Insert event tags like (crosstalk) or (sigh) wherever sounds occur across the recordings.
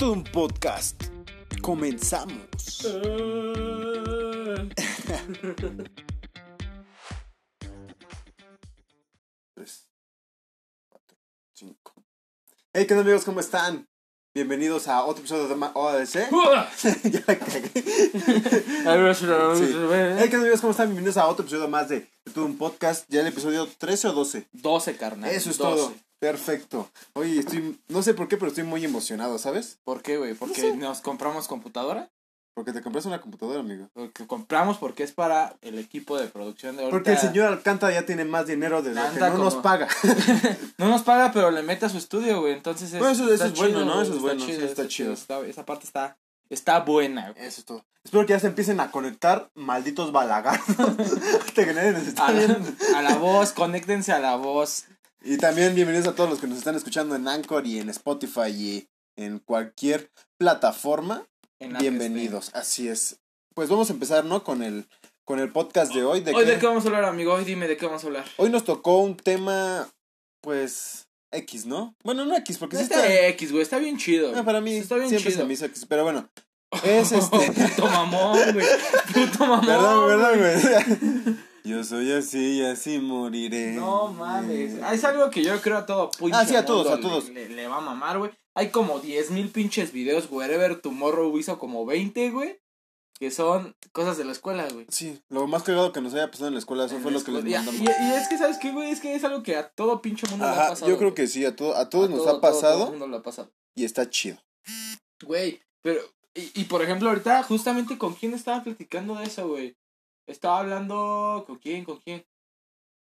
todo un podcast. Comenzamos. (laughs) Tres, cuatro, cinco. Hey, ¿qué tal amigos? ¿Cómo están? Bienvenidos a otro episodio de OADC. (laughs) (laughs) ya la cagué. Sí. Hey, ¿qué tal amigos? ¿Cómo están? Bienvenidos a otro episodio más de, todo un podcast. Ya el episodio 13 o 12. 12, carnal. Eso es 12. todo. Perfecto. Oye, estoy, no sé por qué, pero estoy muy emocionado, ¿sabes? ¿Por qué, güey? ¿Porque sé. nos compramos computadora? Porque te compraste una computadora, amigo. Porque compramos porque es para el equipo de producción de ahorita. Porque el señor Alcántara ya tiene más dinero de lo que no como- nos paga. (laughs) No nos paga, pero le mete a su estudio, güey. Entonces es, Bueno, eso- eso es bueno, ¿no? Eso es bueno, sí, está chido. está- esa parte está, está buena, güey. Eso es todo. Espero que ya se empiecen a conectar, malditos balagardos. (laughs) Te generen A la, a la voz, conéctense a la voz. Y también bienvenidos a todos los que nos están escuchando en Anchor y en Spotify y en cualquier plataforma. En Bienvenidos, así es. Pues vamos a empezar, ¿no? Con el, con el podcast de hoy. De. Hoy, que- ¿de qué vamos a hablar, amigo? Hoy dime de qué vamos a hablar. Hoy nos tocó un tema, pues, X, ¿no? Bueno, no X, porque sí Está está... X, güey. Está bien chido. Ah, güey. para mí está bien siempre chido. se me hizo X, pero bueno. (laughs) Es este... (laughs) Puto mamón, güey. Puto mamón. Perdón, perdón, güey. (laughs) Yo soy así y así moriré. No mames. Ah, Es algo que yo creo a todo Ah, sí, a todos, a todos. Le, le- le va a mamar, güey. Hay como 10 mil pinches videos, Wherever Tomorrow hizo como 20, güey. Que son cosas de la escuela, güey. Sí, lo más cagado que nos haya pasado en la escuela, eso En fue lo que les mandamos. Y, y es que, ¿sabes qué, güey? Es que es algo que a todo pinche mundo le ha Ajá, pasado. yo creo güey. que sí, a, todo, a todos A nos todo, ha todo, todo pasado el mundo le ha pasado. y está chido. Güey, pero... Y, y por ejemplo, ahorita justamente con quién estaba platicando de eso, güey. Estaba hablando... ¿Con quién? ¿Con quién?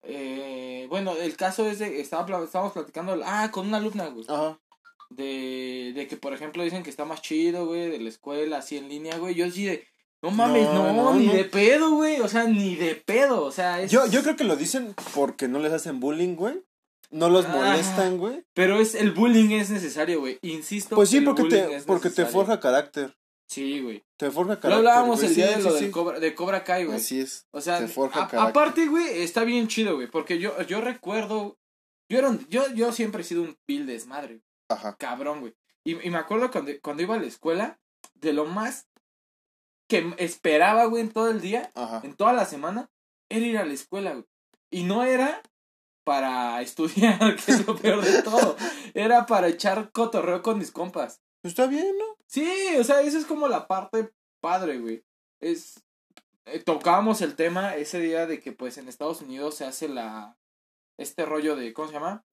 Eh, bueno, el caso es de... Estaba, estábamos platicando... Ah, con una alumna, güey. Ajá. De, de que, por ejemplo, dicen que está más chido, güey, de la escuela, así en línea, güey. Yo sí de, no mames, No, no, no, ni no. de pedo, güey. O sea, ni de pedo, o sea, es... Yo, yo creo que lo dicen porque no les hacen bullying, güey. No los Ah. molestan, güey. Pero es, el bullying es necesario, güey. Insisto. Pues sí, porque te, porque te forja carácter. Sí, güey. Te forja Lo carácter. hablábamos güey. el día Sí, de lo sí. del Cobra, de Cobra Kai, güey. Así es. O sea, te forja a- carácter. aparte, güey, está bien chido, güey. Porque yo, yo recuerdo. Yo, era un- yo, yo siempre he sido un pil desmadre, güey. Ajá. cabrón, güey. Y, y me acuerdo cuando, cuando iba a la escuela, de lo más que esperaba, güey, en todo el día, Ajá. en toda la semana, era ir a la escuela, güey. Y no era para (laughs) estudiar, que es lo peor de todo. Era para echar cotorreo con mis compas. Pues está bien, ¿no? Sí, o sea, esa es como la parte padre, güey. Es. eh, tocábamos el tema ese día de que, pues, en Estados Unidos se hace la. Este rollo de. ¿Cómo se llama?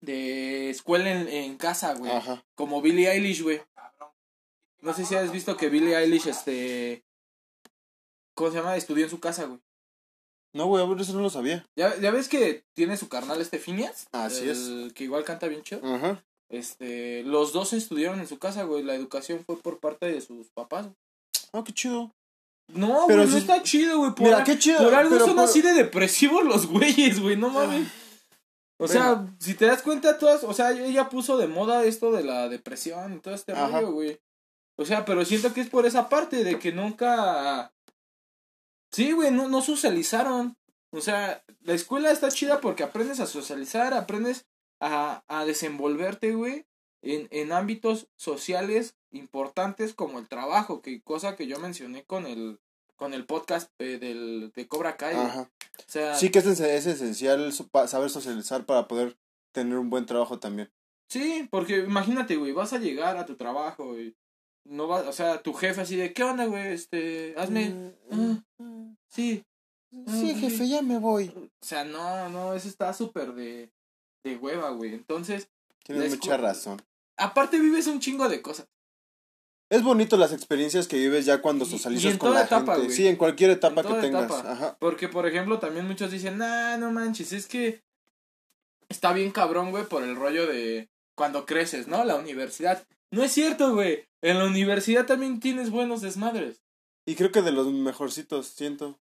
De escuela en, en casa, güey. Ajá. Como Billie Eilish, güey. No sé si has visto que Billie Eilish, este. ¿Cómo se llama? Estudió en su casa, güey. No, güey, a ver, eso no lo sabía. ¿Ya, ya ves que tiene su carnal este Phineas? Así El Que igual canta bien chido. Ajá. Este. Los dos estudiaron en su casa, güey. La educación fue por parte de sus papás. Oh, qué chido. No, Pero güey, no está chido, güey. Por, Mira, qué chido. por algo pero son por- así de depresivos los güeyes, güey. No mames. O sea, si te das cuenta, todas, o sea, ella puso de moda esto de la depresión y todo este Ajá. rollo, güey. O sea, pero siento que es por esa parte de que nunca. Sí, güey, no, no socializaron. O sea, la escuela está chida porque aprendes a socializar, aprendes a, a desenvolverte, güey, en, en ámbitos sociales importantes como el trabajo, que cosa que yo mencioné con el con el podcast eh, del, de Cobra Kai. Ajá. O sea, Sí que es, es esencial saber socializar para poder tener un buen trabajo también. Sí, porque imagínate, güey, vas a llegar a tu trabajo y no vas, o sea, tu jefe así de, ¿qué onda, güey? Este, hazme, ah, sí. Sí, jefe, ya me voy. O sea, no, no, eso está súper de, de hueva, güey. Entonces, Tienes mucha razón. aparte vives un chingo de cosas. Es bonito las experiencias que vives ya cuando Y- y socializas en con toda la etapa, gente. Sí, en cualquier etapa En que tengas. etapa. Ajá. Porque, por ejemplo, también muchos dicen, nah, no manches, es que está bien cabrón, güey, por el rollo de cuando creces, ¿no? La universidad. No es cierto, güey. En la universidad también tienes buenos desmadres. Y creo que de los mejorcitos, siento.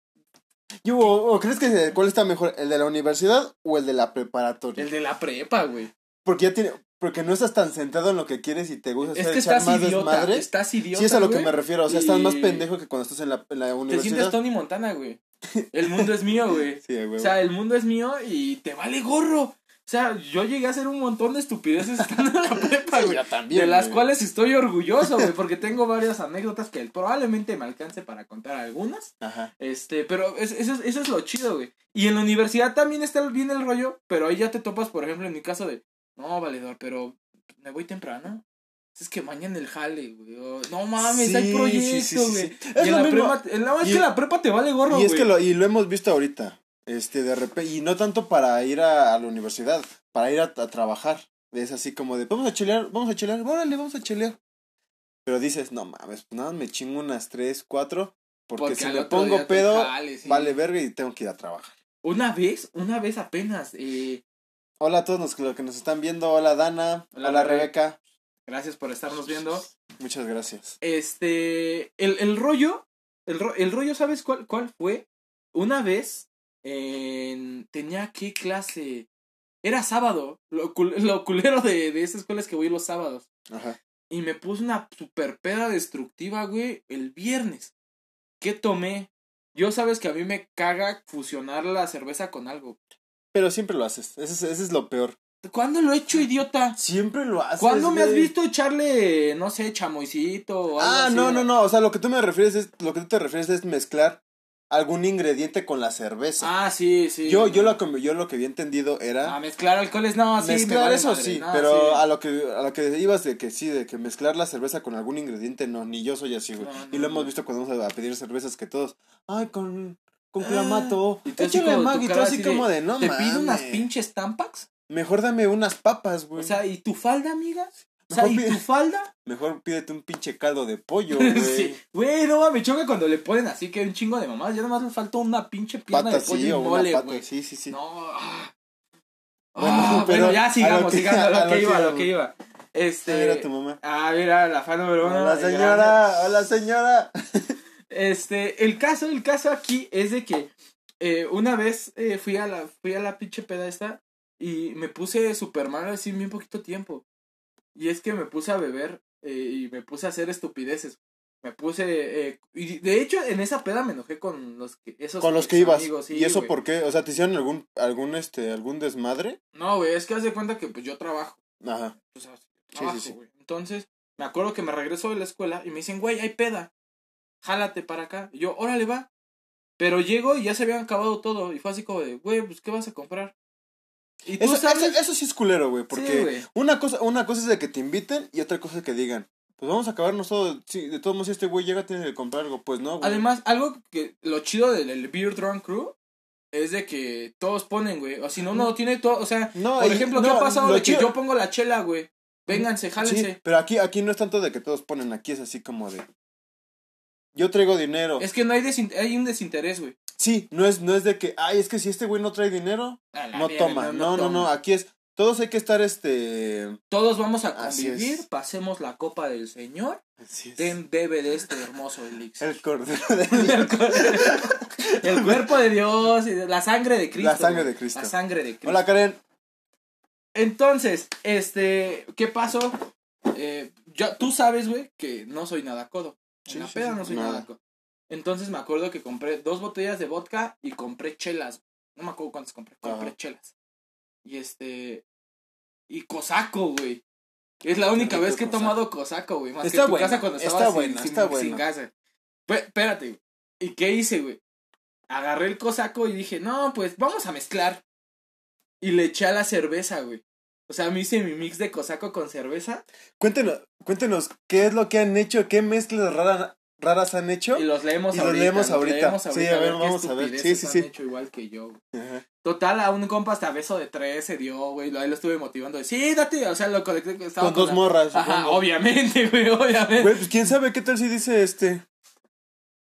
¿Y o, o crees que cuál está mejor, el de la universidad o el de la preparatoria? El de la prepa, güey. Porque ya tiene, porque no estás tan centrado en lo que quieres y te gusta Es hacer que estás más idiota. desmadre. Estás idiota. Sí, es a lo que me refiero. O sea, estás más pendejo que cuando estás en la, en la Te sientes universidad. Tony Montana, güey. (laughs) El mundo es mío, güey. Sí, güey. O sea, el mundo es mío y te vale gorro. O sea, yo llegué a hacer un montón de estupideces estando en la (laughs) prepa, güey. también. De las cuales estoy orgulloso, güey, porque tengo varias anécdotas que probablemente me alcance para contar algunas. Ajá. Este, pero eso, eso es lo chido, güey. Y en la universidad también está bien el rollo, pero ahí ya te topas, por ejemplo, en mi caso de, no, valedor, pero me voy temprano. Es que mañana el jale, güey. no mames, hay proyectos, güey. y en la prepa, es que la prepa te vale gorro, güey. Y es que lo, y lo hemos visto ahorita. Este, de repente, y no tanto para ir a, la universidad, para ir a, trabajar. Es así como de, vamos a chelear, vamos a chelear, órale, vamos a chelear. Pero dices, no mames, nada, me chingo unas tres, cuatro, porque, si me pongo pedo, vale verga y tengo que ir a trabajar. Una vez, una vez apenas, eh... Hola a todos los que nos están viendo, hola Dana, hola, Rebeca. Gracias por estarnos viendo. Muchas gracias. Este, el, el rollo, el, el rollo, ¿sabes cuál, cuál fue? Una vez en, tenía qué clase. Era sábado. Lo, lo culero de, de esa escuela es que voy los sábados. Ajá. Y me puse una super peda destructiva, güey, el viernes. ¿Qué tomé? Yo sabes que a mí me caga fusionar la cerveza con algo. Pero siempre lo haces. Ese es, es lo peor. ¿Cuándo lo he hecho, idiota? Siempre lo haces. ¿Cuándo me has visto echarle, no sé, chamoycito o algo Ah, no, no, no. O sea, lo que tú me refieres es, lo que tú te refieres es mezclar algún ingrediente con la cerveza. Ah, sí, sí. Yo, yo, lo, que, yo lo que había entendido era... Ah, mezclar alcoholes, no, sí. Mezclar eso sí, pero A, lo que, a lo que ibas de que sí, de que mezclar la cerveza con algún ingrediente, no, ni yo soy así, güey. y lo hemos visto cuando vamos a pedir cervezas que todos, ay, con, con ah, clamato, y échale mag y todo así como de, no ¿Te pido unas pinches tampax? Mejor dame unas papas, güey. O sea, ¿y tu falda, amiga? O sea, ¿y tu falda? Mejor pídete un pinche caldo de pollo, (laughs) güey. sí. Güey, no me choca cuando le ponen así que un chingo de mamás. Ya nomás le falta una pinche pierna de pollo sí, y mole, güey. Sí, sí, sí. No. Ah. Bueno, ah, pero ya sigamos, sigamos (laughs) a lo que, iba, a lo que iba. Este. A ver a tu mamá. Ah, mira, la fan número uno. Hola, señora. Hola, señora. (laughs) este, el caso, el caso aquí es de que eh, una vez eh, fui a la, fui a la pinche peda esta y me puse super mal así bien poquito tiempo. Y es que me puse a beber eh, y me puse a hacer estupideces. Me puse. Eh, y de hecho, en esa peda me enojé con los que. Esos con los que ibas. ¿Y eso por qué? O sea, ¿te hicieron algún, algún, este, algún desmadre? No, güey, es que haz de cuenta que pues yo trabajo. Ajá. O sea, trabajo, sí, sí, güey. Entonces, me acuerdo que me regreso de la escuela y me dicen, güey, hay peda. Jálate para acá. Y yo, órale, va. Pero llego y ya se habían acabado todo. Y fue así como de, güey, pues, ¿qué vas a comprar? ¿Y eso, eso, sí es culero, güey, porque una, cosa, una cosa es de que te inviten y otra cosa es que digan, pues vamos a acabarnos todo, sí, de todos modos si este güey llega tiene que comprar algo, pues no, güey. Además, algo que lo chido del Beer Drunk Crew es de que todos ponen, güey, o si no, no tiene todo, o sea, por ejemplo, ¿qué ha pasado de que yo pongo la chela, güey? Vénganse, jálense. Sí, pero aquí, aquí no es tanto de que todos ponen, aquí es así como de, yo traigo dinero. Es que no hay, hay un desinterés, güey. Sí, no es, no es de que, ay, es que si este güey no trae dinero, no toma. No no, no, aquí es, todos hay que estar, este... Todos vamos a convivir, pasemos la copa del Señor, den, bebe de este hermoso elixir. El cordero (laughs) de Dios. el, cuerpo de Dios, la sangre de Cristo. La sangre de Cristo. La sangre de Cristo. Hola, Karen. Entonces, este, ¿qué pasó? Eh, yo, tú sabes, güey, que no soy nada codo. En la peda no soy nada. Entonces me acuerdo que compré dos botellas de vodka y compré chelas. No me acuerdo cuántas compré. Compré chelas. Y este. Y cosaco, güey. Es la única vez que he tomado cosaco, güey. Más está que tu casa cuando estaba sin, está sin, casa. espérate, ¿Y qué hice, güey? Agarré el cosaco y dije, no, pues vamos a mezclar. Y le eché a la cerveza, güey. O sea, me hice mi mix de cosaco con cerveza. Cuéntenos, cuéntenos, ¿qué es lo que han hecho? ¿Qué mezclas raras, han hecho? Y los leemos y ahorita. Los leemos ahorita. Sí, a ver, vamos a ver. Sí, sí, sí. Han hecho igual que yo. Total, a un compa hasta beso de tres se dio, güey. Ahí lo estuve motivando. Sí, date. O sea, lo conecté. Con, dos morras. Ajá, obviamente, (laughs) güey, obviamente. Güey, pues quién sabe qué tal si dice este.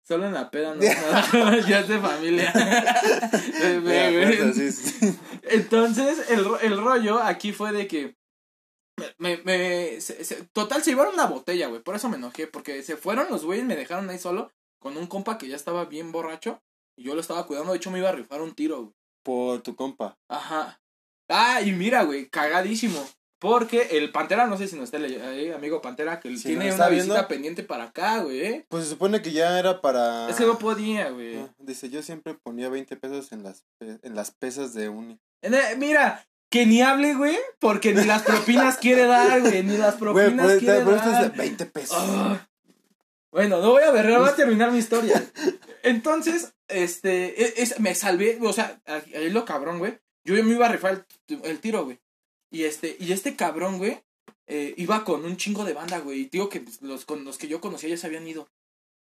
Solo en la peda no (laughs) ya es de familia. (laughs) (laughs) Entonces, el, el rollo aquí fue de que. Me, me, total, se llevaron una botella, güey. Por eso me enojé. Porque se fueron los güeyes, me dejaron ahí solo. Con un compa que ya estaba bien borracho. Y yo lo estaba cuidando. De hecho, me iba a rifar un tiro, güey. Por tu compa. Ajá. Ah, y mira, güey, cagadísimo. Porque el Pantera, no sé si no está ahí, amigo Pantera, que tiene una visita pendiente para acá, güey. Pues se supone que ya era para... Es que no podía, güey. dice, yo siempre ponía 20 pesos en las, en las pesas de uni. Mira, que ni hable, güey, porque ni las propinas quiere dar, güey, ni las propinas güey, quiere pero dar. esto es de 20 pesos. Ah. Bueno, no voy a ver, voy a terminar mi historia. (laughs) Entonces, este, e- es, me salvé, o sea, ahí ahí lo cabrón, güey. Yo me iba a rifar el, el tiro, güey. Y este, y este cabrón, güey, eh, iba con un chingo de banda, güey. Y digo que pues, los, con los que yo conocía ya se habían ido.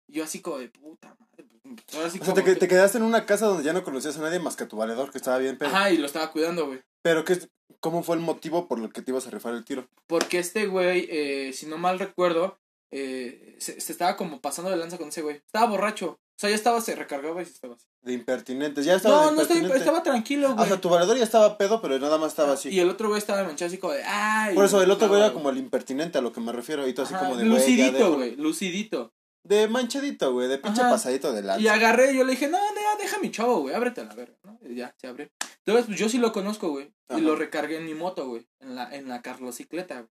Y yo así como de puta madre. pues, ahora sí O sea, como te, que- te quedaste en una casa donde ya no conocías a nadie más que a tu valedor, que estaba bien pedo. Ajá, y lo estaba cuidando, güey. Pero, ¿qué, ¿cómo fue el motivo por el que te ibas a rifar el tiro? Porque este güey, eh, si no mal recuerdo, eh, se, se estaba como pasando de lanza con ese güey. Estaba borracho. O sea, ya estaba, se recargaba y se estaba así. De impertinentes. Ya estaba No, de no estaba, estaba tranquilo, O güey. sea, tu valedor ya estaba pedo, pero nada más estaba así. Y el otro güey estaba manchado así como de, ay. Por eso, el otro güey era como el impertinente a lo que me refiero. Y tú así Ajá, como de, Lucidito, güey, lucidito. De manchadito, güey, de pinche Ajá. pasadito de lanza. Y agarré y yo le dije, no, no, deja mi chavo, güey, ábrete a la verga, ¿no? Y ya, se abre. Entonces, pues yo sí lo conozco, güey. Y lo recargué en mi moto, güey. En la, en la carlocicleta, güey.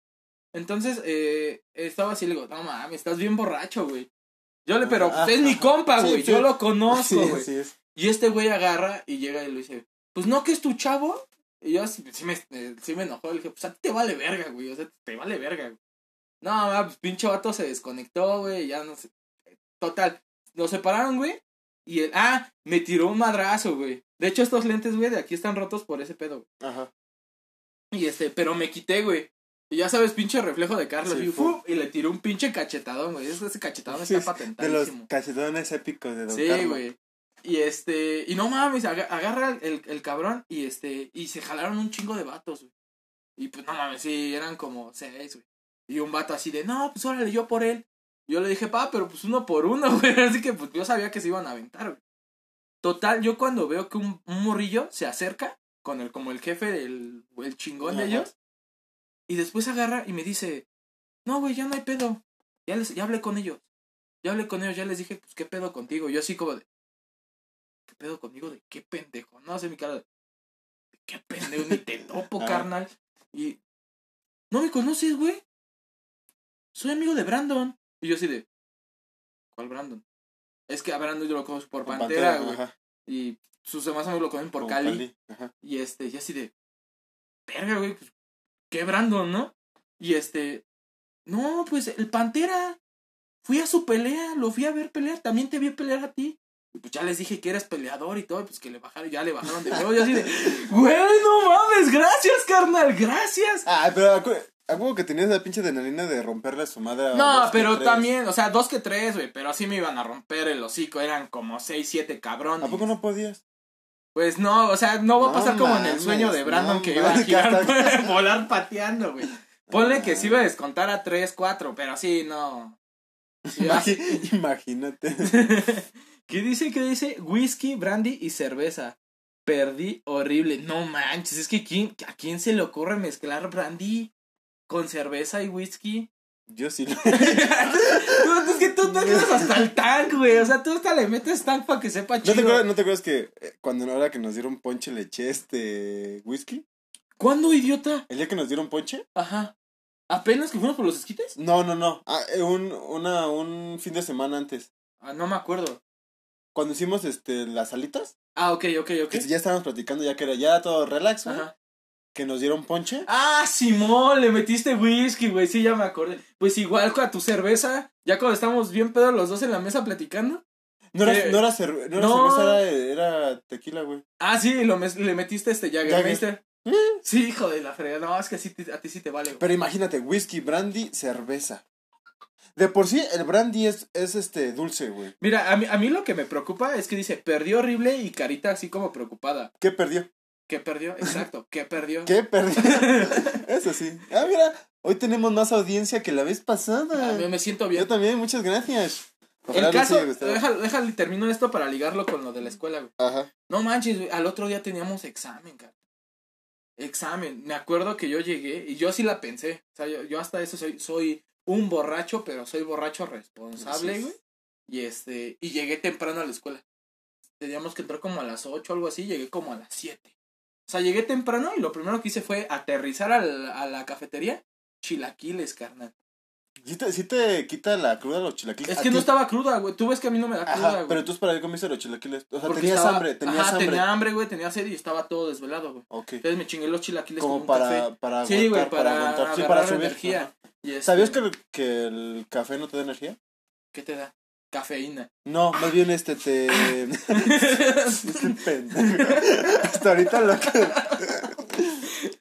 Entonces, eh, estaba así, le digo, no mames, estás bien borracho, güey. Yo le, pero Ajá, es mi compa, güey. sí. Yo lo conozco, güey. sí es. Y este güey agarra y llega y le dice, pues no que es tu chavo. Y yo así, sí me, eh, sí me enojó. Le dije, pues a ti te vale verga, güey. O sea, te vale verga, güey. No, pues pinche vato se desconectó, güey. Ya no sé. Total. Nos separaron, güey. Y él, ah, me tiró un madrazo, güey. De hecho, estos lentes, güey, de aquí están rotos por ese pedo, güey. Ajá. Y este, pero me quité, güey. Y ya sabes, pinche reflejo de Carlos. Sí, y, fu, y le tiró un pinche cachetadón, güey. Ese, cachetadón está es De los patentadísimo. cachetones épicos de Don Sí, Carlos. güey. Y este, y no mames, aga- agarra el, el cabrón y este, y se jalaron un chingo de vatos, güey. Y pues no mames, sí, eran como seis, güey. Y un vato así de, no, pues órale, yo por él. Yo le dije, pa, pero pues uno por uno, (laughs) güey. Así que pues yo sabía que se iban a aventar, güey. Total, yo cuando veo que un, un morrillo se acerca con el, como el jefe del el chingón de ellos. Y después agarra y me dice, no, güey, ya no hay pedo. Ya, les, ya hablé con ellos. Ya hablé con ellos, ya les dije, pues, ¿qué pedo contigo? Yo así como de, ¿qué pedo conmigo? ¿De qué pendejo? No sé mi cara de, ¿de qué pendejo? Ni te topo, (laughs) Ah. carnal. Y, ¿no me conoces, güey? Soy amigo de Brandon. Y yo así de, ¿cuál Brandon? Es que a Brandon yo lo conozco por Pantera, güey. Y sus demás amigos lo conocen por Cali. Y este, y así de, verga, güey, pues, qué Brandon, ¿no? Y este, no, pues el Pantera, fui a su pelea, lo fui a ver pelear, también te vi pelear a ti. Y pues ya les dije que eres peleador y todo, pues que le bajaron, ya le bajaron de nuevo. Yo así de, (laughs) güey, no mames, gracias, carnal, gracias. Ah, pero acuerdo que tenías la pinche adrenalina de romperle a su madre a No, que pero también, o sea, dos que tres, güey, pero así me iban a romper el hocico, eran como seis, siete cabrones. ¿A poco no podías? Pues no, o sea, no va a No pasar como en el sueño de Brandon no que iba a mames, girar, (laughs) hasta- (laughs) volar pateando, güey. Ponle que sí iba a descontar a 3, 4, pero sí, no. (laughs) Imagínate. ¿Qué dice? ¿Qué dice? Whisky, brandy y cerveza. Perdí horrible. No manches, es que ¿quién, ¿a quién se le ocurre mezclar brandy con cerveza y whisky? Yo sí. lo- Tú- (laughs) (laughs) es que tú te quedas hasta el tank, güey. O sea, tú hasta le metes tank para que sepa ¿No chido. te, acuerdas, ¿No te acuerdas que eh, cuando en la hora que nos dieron ponche le eché este whisky? ¿Cuándo, idiota? ¿El día que nos dieron ponche? Ajá. ¿Apenas que fuimos por los esquites? No, no, no. Ah, eh, un, una, un fin de semana antes. Ah, no me acuerdo. Cuando hicimos este las alitas, Ah, ok, ok, ok. que ya estábamos platicando ya que era ya todo relax, güey, Ajá. Que nos dieron ponche. Ah, Simón, le metiste whisky, güey. Sí, ya me acordé. Pues igual con tu cerveza, ya cuando estamos bien pedos los dos en la mesa platicando. No era, ¿Qué? no era, cerve- no era No. cerveza, era, era tequila, güey. Ah, sí, lo mes- le metiste este Jaggermeister. Mm. Sí, hijo de la fregada. No, es que así te- a ti sí te vale, güey. Pero imagínate, whisky, brandy, cerveza. De por sí, el brandy es, es este dulce, güey. Mira, a mí, a mí lo que me preocupa es que dice, perdió horrible y carita así como preocupada. ¿Qué perdió? ¿Qué perdió? Exacto, ¿qué perdió? ¿Qué perdió? (laughs) Eso sí. Ah, mira, hoy tenemos más audiencia que la vez pasada. A mí me siento bien. Yo también, muchas gracias. Ojalá El caso, déjalo, déjalo, termino esto para ligarlo con lo de la escuela, güey. Ajá. No manches, güey, al otro día teníamos examen, cara. Examen. Me acuerdo que yo llegué y yo sí la pensé. O sea, yo, yo hasta eso soy, soy un borracho, pero soy borracho responsable, güey. Y este, y llegué temprano a la escuela. Teníamos que entrar como a las 8 o algo así, llegué como a las 7. O sea, llegué temprano y lo primero que hice fue aterrizar al- a la cafetería. Chilaquiles, carnal. ¿Sí te, sí te quita la cruda los chilaquiles? Es que no estaba cruda, güey. Tú ves que a mí no me da cruda, güey. Pero entonces, ¿para qué comiste los chilaquiles? O sea, tenías hambre, tenías ajá, hambre. tenía hambre, güey, tenía sed y estaba todo desvelado, güey. Ok. Entonces me chingué los chilaquiles Como con para, un café. para sí, güey, para, aguantar. Sí, agarrar para subir. energía. Y este, ¿Sabías que el, que el café no te da energía? ¿Qué te da? Cafeína. No, más bien este te... (laughs) este pendejo. (laughs) Hasta ahorita lo que...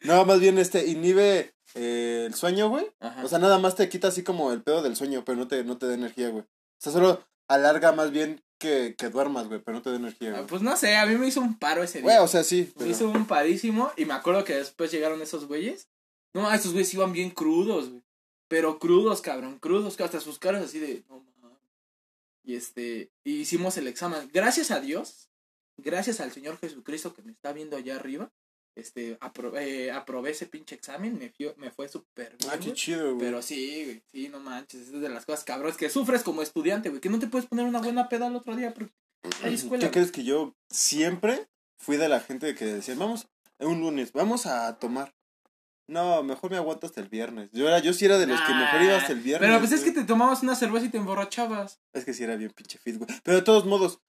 no, más bien este inhibe eh, el sueño, güey. Ajá. O sea, nada más te quita así como el pedo del sueño, pero no te, no te da energía, güey. O sea, solo alarga más bien que, que duermas, güey, pero no te da energía, Ah, güey. pues no sé, a mí me hizo un paro ese día. Güey, o sea, sí. Me hizo un parísimo y me acuerdo que después llegaron esos güeyes. No, esos güeyes iban bien crudos, güey. Pero crudos, cabrón, crudos, que hasta sus caras así de... No. Y este, hicimos el examen. Gracias a Dios, gracias al Señor Jesucristo que me está viendo allá arriba, este, apro- eh, aprobé ese pinche examen, me, fio- me fue súper bien, Ah, qué chido, güey. Pero sí, güey, sí, no manches, es de las cosas cabrones que sufres como estudiante, güey, que no te puedes poner una buena peda el otro día porque hay escuela. ¿Qué güey. crees que yo siempre fui de la gente que decía, vamos, un lunes, vamos a tomar? No, mejor me aguanto hasta el viernes. Yo era, yo sí era de los que mejor iba hasta el viernes. Pero pues es que te tomabas una cerveza y te emborrachabas. Es que sí era bien pinche fit, güey. Pero de todos modos,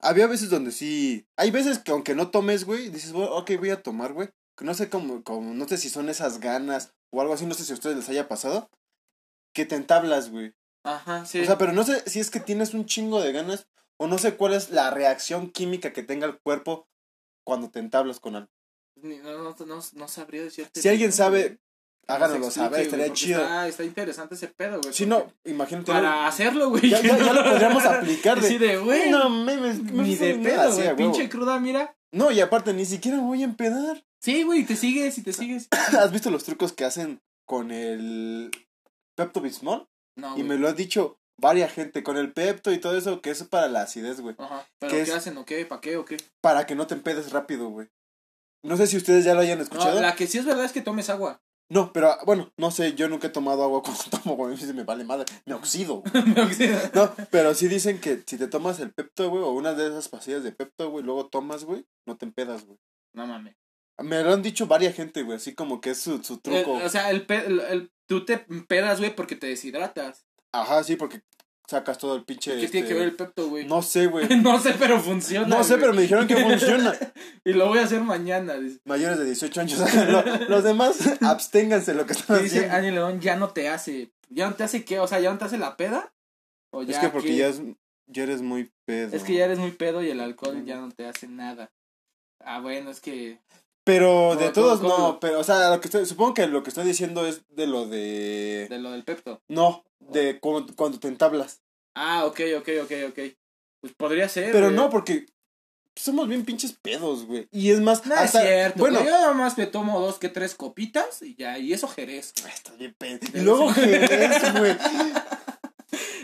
había veces donde sí. Hay veces que aunque no tomes, güey, dices, bueno, ok, voy a tomar, güey. No sé cómo, cómo, no sé si son esas ganas o algo así, no sé si a ustedes les haya pasado. Que te entablas, güey. Ajá, sí. O sea, pero no sé si es que tienes un chingo de ganas o no sé cuál es la reacción química que tenga el cuerpo cuando te entablas con algo. No, no, no, sabría decirte. Si alguien sabe, háganoslo saber, estaría güey, chido. Está, está interesante ese pedo, güey. Si porque no, imagínate. Para hacerlo, güey. ya, ya, ya lo podríamos aplicar de. (laughs) Güey. No, memes, Ni de pedo, güey. Pinche cruda, mira. No, y aparte, ni siquiera voy a empedar. Sí, güey, te sigues y te sigues. (clears throat) ¿Has visto los trucos que hacen con el Pepto Bismol? No, Y güey. me lo ha dicho varias gente con el Pepto y todo eso, que eso es para la acidez, güey. Ajá. ¿Pero ¿Qué qué, es? hacen o qué? ¿Para qué o qué? Para que no te empedes rápido, güey. No sé si ustedes ya lo hayan escuchado. No, No, la que sí es verdad es que tomes agua. pero bueno, no sé, yo nunca he tomado agua (laughs) cuando tomo, güey. Me vale madre, me oxido. (laughs) Me oxida. No, pero sí dicen que si te tomas el Pepto, güey, o una de esas pastillas de Pepto, güey, luego tomas, güey, no te empedas, güey. no mames. Me lo han dicho varias gente, güey, así como que es su, su truco. El- o sea, el, pe- el- el- tú te pedas, güey, porque te deshidratas. Ajá, sí, porque sacas todo el pinche. ¿Qué tiene este, que ver el Pepto, güey? No sé, güey. (laughs) No sé, pero funciona. No sé, güey. pero me dijeron que funciona. (laughs) y lo voy a hacer mañana. Dice, Mayores de 18 años. (laughs) Lo- los demás, absténganse de lo que están dice haciendo. Ani León, ya no te hace. ¿Ya no te hace qué? O sea, ¿ya no te hace la peda? ¿O Es ya que porque qué? ya, es, ya eres muy pedo. Es que ya eres muy pedo y el alcohol ya no te hace nada. Ah, bueno, es que. Pero de ¿Cómo- todos cómo- no, pero, o sea, lo que estoy, supongo que lo que estoy diciendo es de lo de. De lo del Pepto. No, de cuando, cuando te entablas. Ah, ok, ok, ok, ok. Pues podría ser. Pero güey. no, porque somos bien pinches pedos, güey. Y es más, No hasta- es cierto. bueno, güey, Yo nada más me tomo dos que tres copitas y ya, y eso Jerez. Estás bien pedo. (laughs) Y luego Jerez, güey.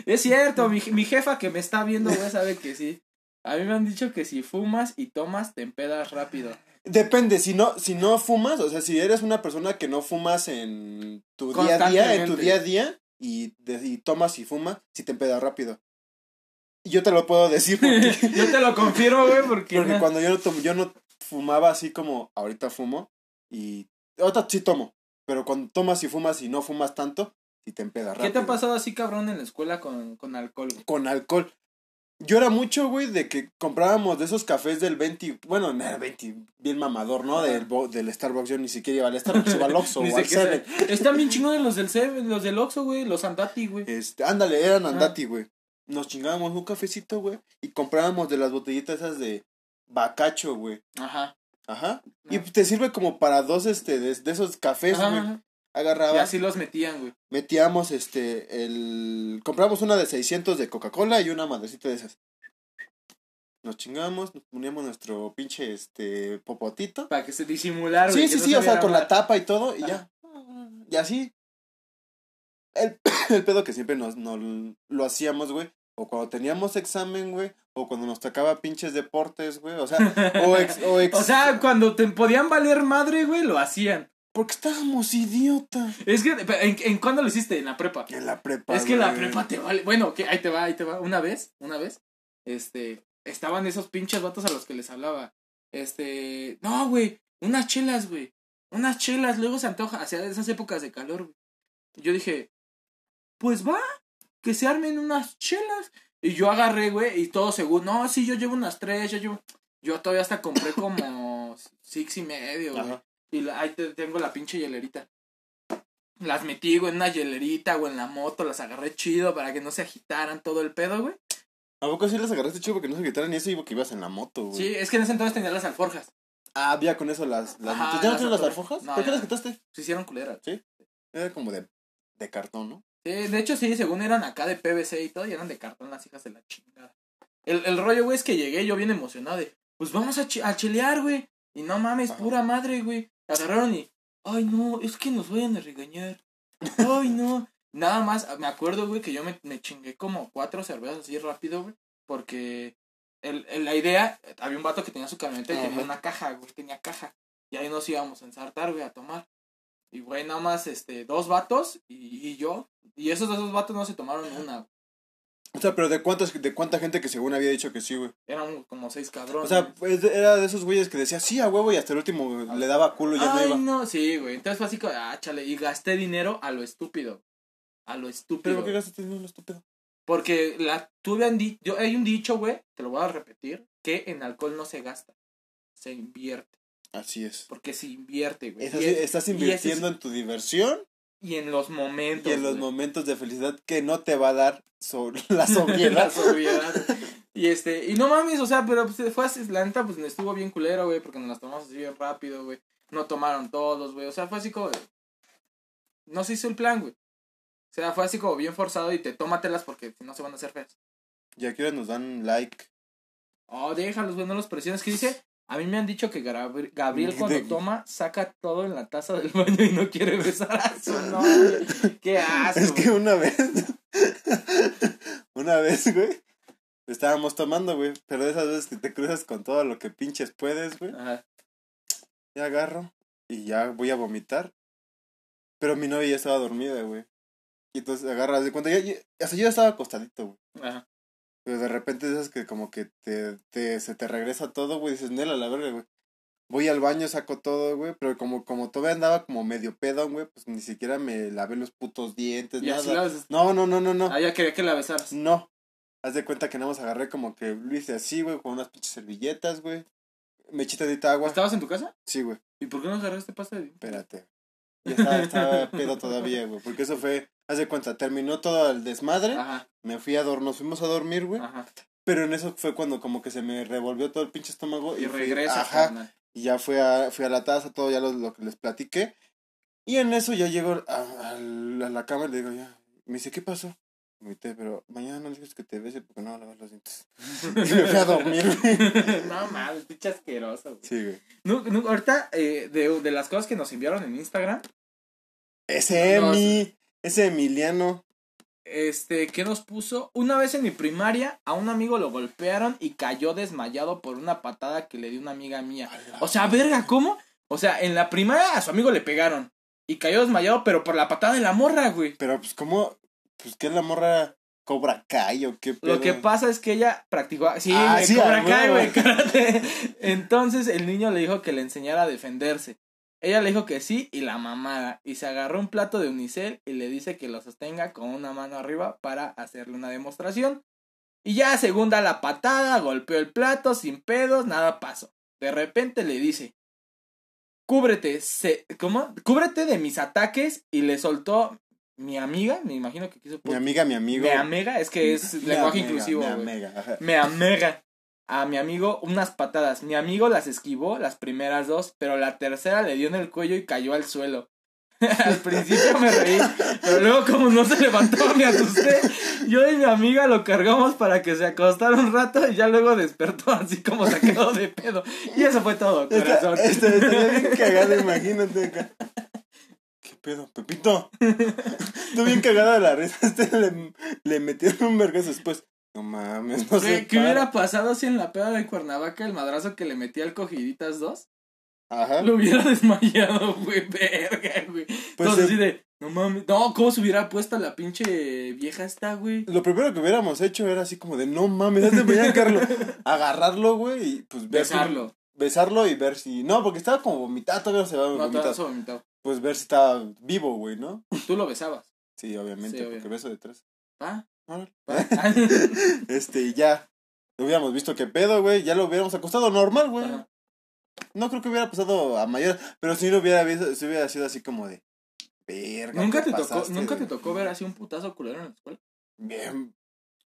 Es cierto, mi, mi jefa que me está viendo, güey, sabe que sí. A mí me han dicho que si fumas y tomas, te empedas rápido. Depende, si no, si no fumas, o sea, si eres una persona que no fumas en tu día a día, en tu día a día, y, de- y tomas y fumas, si te empedas rápido. Yo te lo puedo decir porque, (laughs) Yo te lo confirmo, güey, porque. porque cuando yo no, tom- yo no fumaba así como ahorita fumo, y ahorita sí tomo, pero cuando tomas y fumas y no fumas tanto, si te empedas rápido. ¿Qué te ha pasado así, cabrón, en la escuela con, con alcohol? güey? Con alcohol. Yo era mucho, güey, de que comprábamos de esos cafés del 20, bueno, no, el 20, bien mamador, ¿no? Del, del Starbucks, yo ni siquiera iba al Starbucks, iba al (laughs) Oxxo o al Seven. Están bien chingones los del Seven, los del Oxxo, güey, los Andati, güey. Este, ándale, eran andati, güey. Nos chingábamos un cafecito, güey, y comprábamos de las botellitas esas de bacacho, güey. Ajá. Ajá. Y te sirve como para dos, este, de, de esos cafés, güey. Ajá. Y así los metían, güey. metíamos, este, el... Compramos una de 600 de Coca-Cola y una madrecita de esas. Nos chingamos, nos poníamos nuestro pinche, este, popotito. Para que se disimulara, Sí, sí, no sí, se o sea, con la tapa y todo, y Ajá. ya. Y así. El, (coughs) el pedo que siempre nos, nos lo hacíamos, güey. O cuando teníamos examen, güey. O cuando nos tocaba pinches deportes, güey. O sea, o ex, o (laughs) ex. O sea, cuando te podían valer madre, güey, lo hacían. Porque estábamos idiota. Es que, ¿en, en cuándo lo hiciste? En la prepa. En la prepa. Es que la güey. prepa te vale. Bueno, que ahí te va, ahí te va. Una vez, una vez, este, estaban esos pinches vatos a los que les hablaba. Este, no, güey, unas chelas, güey. Unas chelas, luego se antoja, hacia esas épocas de calor, güey. Yo dije, pues va, que se armen unas chelas. Y yo agarré, güey, y todo seguro, no, sí, yo llevo unas tres, yo llevo, yo todavía hasta compré como (laughs) six y medio, güey. Y ahí te, tengo la pinche hielerita. Las metí, güey, en una hielerita, o en la moto, las agarré chido para que no se agitaran todo el pedo, güey. ¿A poco sí las agarraste chido porque no se agitaran y eso iba que ibas en la moto, güey? Sí, es que en ese entonces tenía las alforjas. Ah, había con eso las, las motos. ¿Ya no tienes las alforjas? ¿Por qué las quitaste? Se hicieron culeras. Sí. Era como de, de cartón, ¿no? Sí, de hecho sí, según eran acá de PVC y todo, y eran de cartón las hijas de la chingada. El, el rollo, güey, es que llegué yo bien emocionado de, pues vamos a, ch a chelear, güey. Y no mames, pura madre, güey. Agarraron y, ay no, es que nos vayan a regañar. Ay no. Nada más, me acuerdo, güey, que yo me, me chingué como cuatro cervezas así rápido, güey. Porque el, el, la idea, había un vato que tenía su camioneta y tenía una caja, güey, tenía caja. Y ahí nos íbamos a ensartar, güey, a tomar. Y, güey, nada más, este, dos vatos y, y yo. Y esos dos vatos no se tomaron una. O sea, pero ¿de cuántas, de cuánta gente que según había dicho que sí, güey? Eran como seis cabrones. O sea, pues, era de esos güeyes que decía sí a huevo y hasta el último le daba culo y ya no iba. no, sí, güey. Entonces fue así como, ah, chale. Y gasté dinero a lo estúpido. A lo estúpido. ¿Pero por qué gastaste dinero a lo estúpido? Porque la, tuve dicho, yo, hay un dicho, güey, te lo voy a repetir, que en alcohol no se gasta, se invierte. Así es. Porque se invierte, güey. Estás invirtiendo es, en tu diversión. Y en los momentos. Y en los güey. momentos de felicidad que no te va a dar sobre (laughs) (laughs) la sobriedad. la sobriedad. y este, y no mames, o sea, pero pues, fue así, la neta, pues estuvo bien culero, güey, porque nos las tomamos así bien rápido, güey. No tomaron todos, güey. O sea, fue así como. No se hizo el plan, güey. O sea, fue así como bien forzado y te tómatelas porque si no se van a hacer feas. Y aquí nos dan like. Oh, déjalos, güey, no los presiones. ¿Qué dice? A mí me han dicho que Gabriel cuando de... toma saca todo en la taza del baño y no quiere besar a su novia. Qué asco. Es que una vez, (laughs) una vez, güey, estábamos tomando, güey, pero de esas veces que te cruzas con todo lo que pinches puedes, güey. Ajá. Ya agarro y ya voy a vomitar. Pero mi novia ya estaba dormida, güey. Y entonces agarras de cuenta, hasta yo ya estaba acostadito, güey. Ajá. Pero de repente esas que como que te, te se te regresa todo, güey, dices, Nela, la verga, güey. Voy al baño, saco todo, güey, pero como, como todavía andaba como medio pedo, güey, pues ni siquiera me lavé los putos dientes, ¿Y nada. Así no, no, no, no, no. Ah, ya quería que la besaras. No. Haz de cuenta que nada más agarré como que lo hice así, güey, con unas pinches servilletas, güey. Mechita de agua. ¿Estabas en tu casa? Sí, güey. ¿Y por qué no agarraste pasta de Espérate. Ya estaba, estaba pedo todavía, güey, porque eso fue Haz de cuenta, terminó todo el desmadre. Ajá. Me fui a dormir, nos fuimos a dormir, güey. Ajá. Pero en eso fue cuando como que se me revolvió todo el pinche estómago. Y, y regresa. Ajá. Carnal. Y ya fui a, fui a la taza, todo ya lo, lo que les platiqué. Y en eso ya llego a, a, a la cama y le digo ya. Me dice, ¿qué pasó? Me té, pero mañana no dices que te bese porque no lavar los dientes. y me fui a dormir, (laughs) no mames, pinche asqueroso, güey. Sí, güey. No, no, ahorita, eh, de, de las cosas que nos enviaron en Instagram. Ese Emi. Ese Emiliano. Este, ¿qué nos puso? Una vez en mi primaria, a un amigo lo golpearon y cayó desmayado por una patada que le dio una amiga mía. O sea, verga, ¿cómo? O sea, en la primaria a su amigo le pegaron. Y cayó desmayado, pero por la patada de la morra, güey. Pero, pues, ¿cómo? Pues, ¿qué la morra cobra Kai o qué pedo? Lo que pasa es que ella practicó. Sí, ah, sí cobra Kai, güey. (laughs) Entonces el niño le dijo que le enseñara a defenderse. Ella le dijo que sí y la mamada. Y se agarró un plato de unicel y le dice que lo sostenga con una mano arriba para hacerle una demostración. Y ya segunda la patada, golpeó el plato sin pedos, nada pasó. De repente le dice, cúbrete, se, ¿cómo? Cúbrete de mis ataques y le soltó mi amiga, me imagino que quiso... Mi amiga, mi amigo. Mi amiga, es que es mi lenguaje amiga, inclusivo. Mi amiga, ajá. Me amega a mi amigo unas patadas. Mi amigo las esquivó, las primeras dos, pero la tercera le dio en el cuello y cayó al suelo. (laughs) al principio me reí, pero luego como no se levantó me asusté. Yo y mi amiga lo cargamos para que se acostara un rato y ya luego despertó así como sacado de pedo. Y eso fue todo, corazón. Está, está, estaría bien cagado, imagínate acá. ¿Qué pedo, Pepito? (laughs) Estoy bien cagada de la risa. (laughs) Este le, le metieron un vergazo después. No mames, (laughs) no ¿Qué, sé. ¿Qué hubiera pasado si en la peda de Cuernavaca el madrazo que le metía al cogiditas 2 Ajá. lo hubiera (laughs) desmayado, güey? Verga, güey. Pues Entonces, así de, no mames. No, ¿cómo se hubiera puesto la pinche vieja esta, güey? Lo primero que hubiéramos hecho era así como de no mames, Carlos. (laughs) Agarrarlo, güey, y pues ver si- Besarlo. besarlo y ver si. No, porque estaba como vomitado, todavía no se va a No, vomitar. todo eso vomitado. Pues ver si estaba vivo, güey, ¿no? Tú lo besabas. Sí, obviamente, Sí, porque beso de tres. ¿Va? Ah, (laughs) (laughs) este, y ya. Hubiéramos visto qué pedo, güey. Ya lo hubiéramos acostado normal, güey. Ajá. No creo que hubiera pasado a mayor. Pero si lo hubiera visto, si hubiera sido así como de. Verga. ¿Nunca, te tocó, ¿Nunca de- te tocó ver así un putazo culero en la escuela? Bien.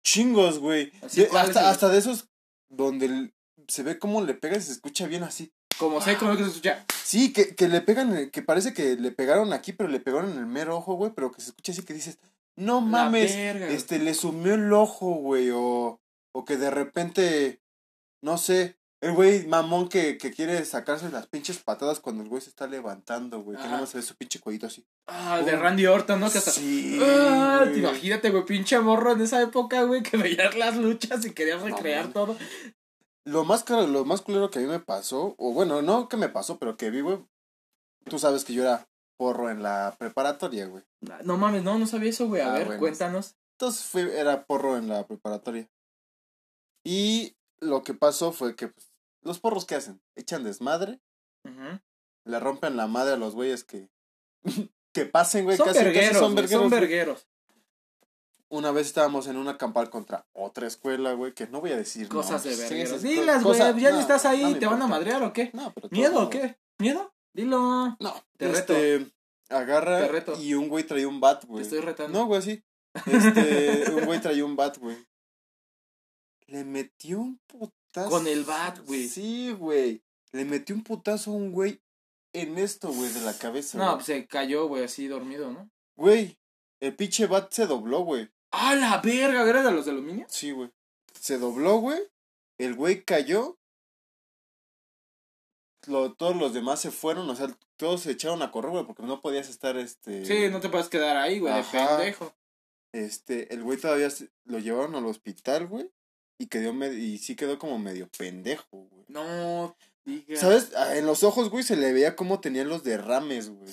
Chingos, güey. Así, De- ¿cuál es el- hasta, hasta de esos donde el- se ve cómo le pega y se escucha bien así. Como sé, como que se escucha. Sí, que, que le pegan, que parece que le pegaron aquí, pero le pegaron en el mero ojo, güey, pero que se escucha así que dices, no mames, este, le sumió el ojo, güey, o, o que de repente, no sé, el güey mamón que, que quiere sacarse las pinches patadas cuando el güey se está levantando, güey, que nada más se ve su pinche cuellito así. Ah, de Randy Orton, ¿no? Que hasta. Sí, Ah, güey. imagínate, güey, pinche morro en esa época, güey, que veías (laughs) las luchas y querías recrear todo. Lo más caro, lo más culero que a mí me pasó, o bueno, no que me pasó, pero que vi, güey, tú sabes que yo era porro en la preparatoria, güey. No mames, no, no sabía eso, güey. A Ah, ver, bueno. cuéntanos. Entonces fui, era porro en la preparatoria. Y lo que pasó fue que pues, los porros que hacen, echan desmadre, Ujú. le rompen la madre a los güeyes que (laughs) que pasen, güey, Son casi, son güey, vergueros. son vergueros. Una vez estábamos en una campal contra otra escuela, güey, que no voy a decir Cosas de vergueros. sí, Dilas, güey, ya no, estás ahí, no ¿te van a madrear o qué? No, pero ¿Miedo o qué? ¿Miedo? Dilo. No, Te reto. este, agarra Te reto. y un güey traía un bat, Te güey. estoy retando. No, güey, sí. Este, un güey traía un bat, güey. Le metió un putazo. Con el bat, güey. Sí, güey. Le metió un putazo a un güey en esto, güey, de la cabeza. No, pues se cayó, güey, así dormido, ¿no? Güey, el pinche bat se dobló, güey. ¡Ah, la verga! ¿Era de los de aluminio? Sí, güey. Se dobló, güey. El güey cayó. Lo, todos los demás se fueron, o sea, todos se echaron a correr, güey, porque no podías estar, este... Sí, no te puedes quedar ahí, güey, de pendejo. Este, el güey todavía se- lo llevaron al hospital, güey. Y quedó me- y sí quedó como medio pendejo, güey. No, diga. ¿Sabes? Ah, En los ojos, güey, se le veía cómo tenía los derrames, güey.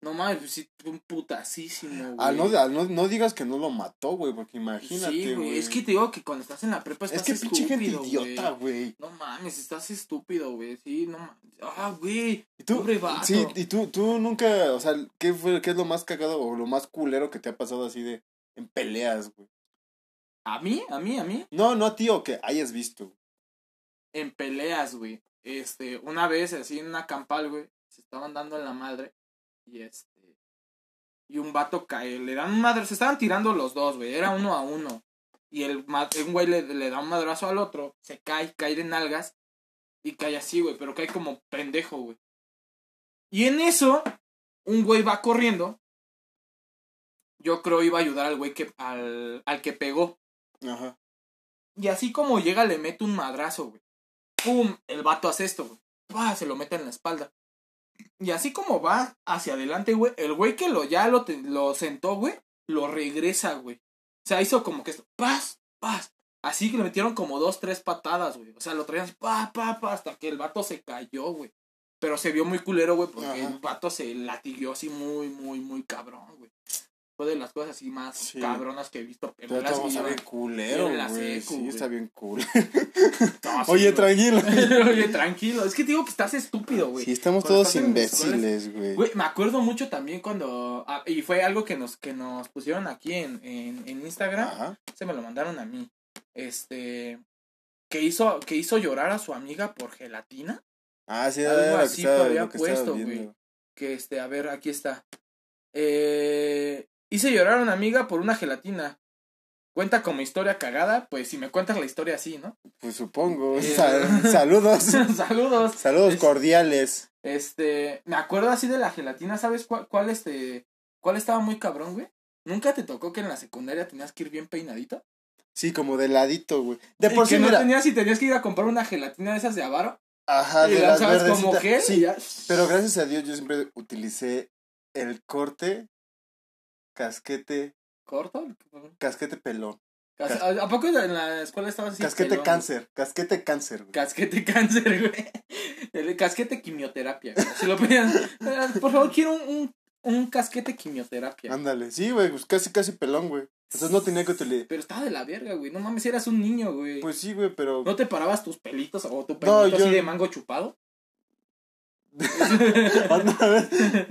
No mames, pues sí, un putacísimo, güey. Ah, no, ah, no, no digas que no lo mató, güey, porque imagínate, Sí, güey. Es que te digo que cuando estás en la prepa Es estás que pinche gente estúpido, idiota, güey. güey. No mames, estás estúpido, güey. Sí, no mames. Ah, güey. ¿Y tú? Pobre vato. Sí, y tú, tú nunca, o sea, ¿qué fue, qué es lo más cagado o lo más culero que te ha pasado así de, en peleas, güey? ¿A mí? ¿A mí? ¿A mí? No, no a ti o que hayas visto. En peleas, güey. Este, una vez así en una campal, güey. Se estaban dando en la madre. Y este. Y un vato cae. Le dan un madre. Se estaban tirando los dos, güey. Era uno a uno. Y el un güey le, le da un madrazo al otro. Se cae, cae de nalgas. Y cae así, güey. Pero cae como pendejo, güey. Y en eso, un güey va corriendo. Yo creo iba a ayudar al güey que. al, al que pegó. Ajá. Y así como llega, le mete un madrazo, güey. ¡Pum! El vato hace esto, güey. ¡Pah! Se lo mete en la espalda. Y así como va hacia adelante, güey, el güey que lo ya lo, lo sentó, güey, lo regresa, güey. O sea, hizo como que esto, ¡paz! ¡paz! Así que le metieron como dos, tres patadas, güey. O sea, lo traían así, pa, pa, pa, hasta que el vato se cayó, güey. Pero se vio muy culero, güey, porque Ajá. el vato se latiguió así muy, muy, muy cabrón, güey. Fue de las cosas así más Sí. cabronas que he visto. en Pero culero, la güey. secu, Sí, está bien cool. (laughs) No, sí, Oye, tranquilo. (laughs) Oye, tranquilo. Es que te digo que estás estúpido, güey. Sí, estamos Cuando todos imbéciles, güey. Güey, me acuerdo mucho también cuando. ah, y fue algo que nos, que nos pusieron aquí en, en, en Instagram. Ajá. Se me lo mandaron a mí. Este. Que hizo, que hizo llorar a su amiga por gelatina. Ah, sí, Algo era que así estaba, había lo que estaba puesto, güey. Que este, a ver, aquí está. Eh, hice llorar a una amiga por una gelatina. Cuenta como historia cagada, pues si me cuentas la historia así, ¿no? Pues supongo. Eh. (laughs) Sal- saludos. (laughs) Saludos. Saludos Es- cordiales. Este, me acuerdo así de la gelatina, ¿sabes cuál, cuál este, cuál estaba muy cabrón, güey? ¿Nunca te tocó que en la secundaria tenías que ir bien peinadito? Sí, como de ladito, güey. De por que sí, no mira. tenías y tenías que ir a comprar una gelatina de esas de avaro Ajá, y de la las como gel y Sí, ya. pero gracias a Dios yo siempre utilicé el corte casquete, ¿Corto? casquete pelón. Cas- ¿A a poco en la escuela estabas así? casquete pelón, cáncer, casquete cáncer. güey. Casquete (laughs) cáncer, güey. El casquete quimioterapia, güey. Si lo pedían, eh, por favor, quiero un, un, un casquete quimioterapia. Ándale, sí, güey, pues casi casi pelón, güey. Entonces no tenía que utilizar. Pero estaba de la verga, güey. No mames, eras un niño, güey. Pues sí, güey, pero ¿No te parabas tus pelitos o tu No, pelito yo- así de mango chupado? (laughs)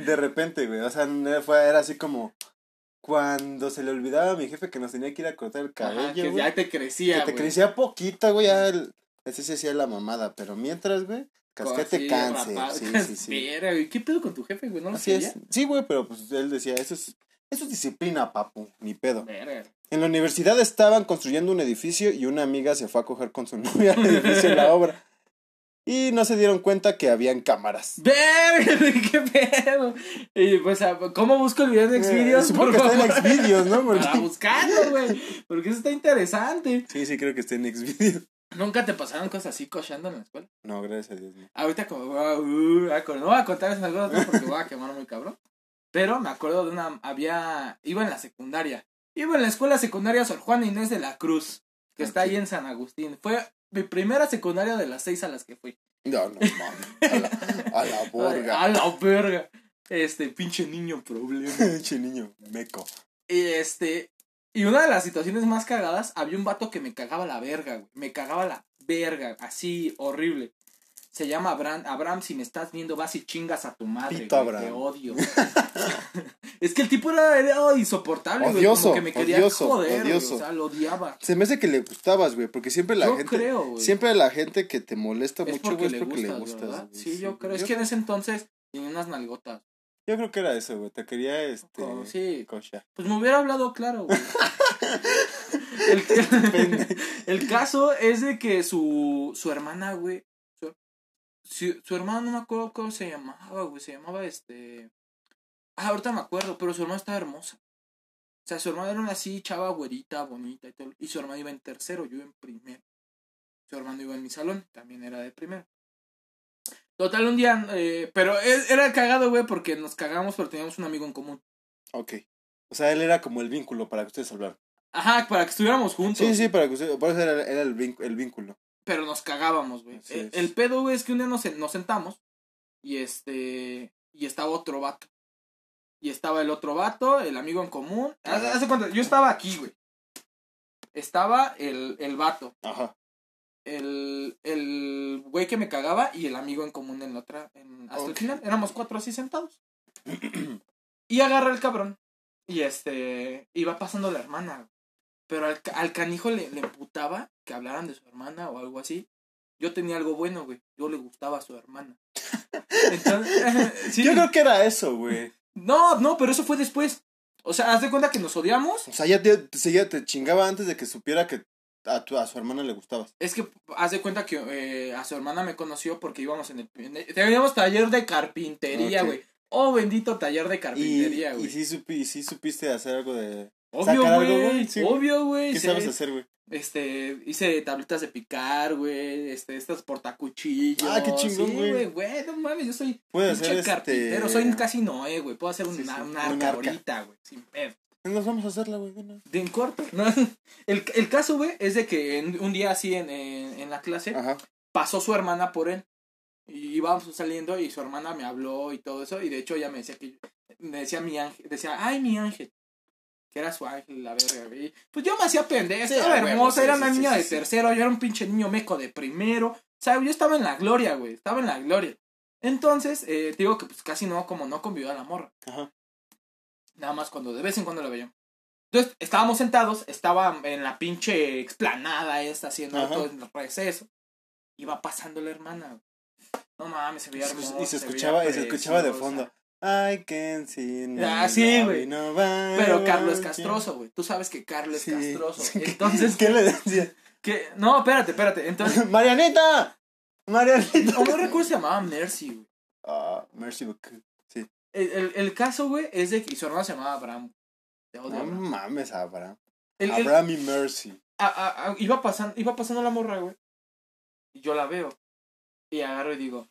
de repente, güey, o sea, fue era así como cuando se le olvidaba a mi jefe que nos tenía que ir a cortar el cabello, que ya te crecía, Que te crecía poquito, güey, ya el, ese sí hacía la mamada, pero mientras, güey, casquete cáncer. (laughs) Sí, sí, sí. Güey. ¿Qué pedo con tu jefe, güey? ¿No lo Así es. Sí, güey, pero pues él decía, eso es, eso es disciplina, papu, ni pedo. En la universidad estaban construyendo un edificio y una amiga se fue a coger con su (laughs) novia al edificio en la obra. Y no se dieron cuenta que habían cámaras. ¡Verga! (laughs) ¡Qué pedo! Y pues, ¿cómo busco el video de Xvideos? Eh, supongo que está en Xvideos, ¿no? (laughs) Porque... Para buscarlo, güey. Porque eso está interesante. Sí, sí, creo que está en Xvideos. ¿Nunca te pasaron cosas así cochando en la escuela? No, gracias a Dios. No. Ahorita como, uh, no voy a contar esas cosas porque voy a quemar muy cabrón. Pero me acuerdo de una, había, iba en la secundaria. Iba en la escuela secundaria Sor Juana Inés de la Cruz, que está ahí en San Agustín. Fue mi primera secundaria de las seis a las que fui. No, no, mames. A la, (laughs) verga. A la verga. Este, pinche niño problema. (laughs) pinche niño meco. Y este, y una de las situaciones más cagadas, había un vato que me cagaba la verga, güey. Me cagaba la verga, así, horrible. Se llama Abraham. Abraham, si me estás viendo, vas y chingas a tu madre. Te odio. (laughs) es que el tipo era, insoportable, güey. Como que me quería odioso, joder, odioso. o sea, lo odiaba. Se me hace que le gustabas, güey. Porque siempre la yo gente. Creo, güey. Siempre la gente que te molesta mucho, güey, es porque le gustas. Sí, yo creo. Es que en ese entonces tenía unas nalgotas. Yo creo que era eso, güey. Te quería, este... sí. Pues me hubiera hablado claro, güey. (laughs) el, el, caso es de que su, su hermana, güey... Su, su hermana no me acuerdo cómo se llamaba, güey. Se llamaba, este... Ah, ahorita me acuerdo, pero su hermana estaba hermosa. O sea, su hermana era una así, chava, güerita, bonita y todo. Y su hermano iba en tercero, yo en primero. Su hermano iba en mi salón, también era de primero. Total, un día, eh, pero e, era cagado, güey, porque nos cagamos, pero teníamos un amigo en común. Ok. O sea, él era como el vínculo para que ustedes hablaran. Ajá, para que estuviéramos juntos. Sí, sí, para que ustedes, por eso era, el, vínculo. Pero nos cagábamos, güey. El, el, pedo, güey, es que un día nos, nos sentamos y este, y estaba otro vato. Y estaba el otro vato, el amigo en común. Hace cuenta, yo estaba aquí, güey. Estaba el, el vato. Ajá el, el güey que me cagaba y el amigo en común en la otra. En, hasta el final. Éramos cuatro así sentados. (clears throat) y agarra el cabrón. Y este. Iba pasando la hermana. Pero al, al canijo le, le emputaba que hablaran de su hermana o algo así. Yo tenía algo bueno, güey. Yo le gustaba a su hermana. Entonces, (laughs) Yo creo que era eso, güey. No, no, pero eso fue después. O sea, haz de cuenta que nos odiamos. O sea, ya te, ya te chingaba antes de que supiera que a, tu, a su hermana le gustabas. Es que haz de cuenta que eh, a su hermana me conoció porque íbamos en el. teníamos taller de carpintería, güey. Oh, bendito taller de carpintería, güey. ¿Y, sí, supi, sí supiste hacer algo de. Obvio, güey. obvio, güey. ¿Qué sabes hacer, güey? Este, hice tabletas de picar, güey, este, estas portacuchillos. Ah, qué chingón, güey. Sí, güey, no mames, yo soy Puedo hacer este... carpintero, soy casi Noé, güey, puedo hacer una, una arca ahorita, güey, sin pedo. Nos vamos a hacerla, güey. De en corto. (laughs) El, el caso, güey, es de que un día así en, en, la clase pasó su hermana por él. Y íbamos saliendo y su hermana me habló y todo eso. Y de hecho ella me decía que. Me decía mi ángel. Decía, ay, mi ángel. Que era su ángel, la verga, güey. Pues yo me hacía pendeja. estaba hermosa. era una niña de tercero. Yo era un pinche niño meco de primero. O sea, yo estaba en la gloria, güey. Estaba en la gloria. Entonces, eh, digo que pues casi no, como no convivió a la morra. Ajá. Nada más cuando de vez en cuando la veíamos. Entonces, estábamos sentados, estaba en la pinche explanada esta haciendo todo el receso. Iba pasando la hermana. No mames, se veía hermosa. Y se escuchaba, y se escuchaba de fondo. I can see Ah, sí, güey. Pero Carlos es castroso, güey. Tú sabes que Carlos es castroso. Entonces. ¿Qué le decía? No, espérate, espérate. Entonces. (laughs) ¡Marianita! ¡Marianita! ¿Cómo no recuerdo se llamaba Mercy, güey? Ah, Mercy el, el, caso, güey, es de que su hermano se llamaba Abraham. no mames, Abraham. Abraham y Mercy. iba, pasando, iba pasando la morra, güey. Y yo la veo. Y agarro y digo.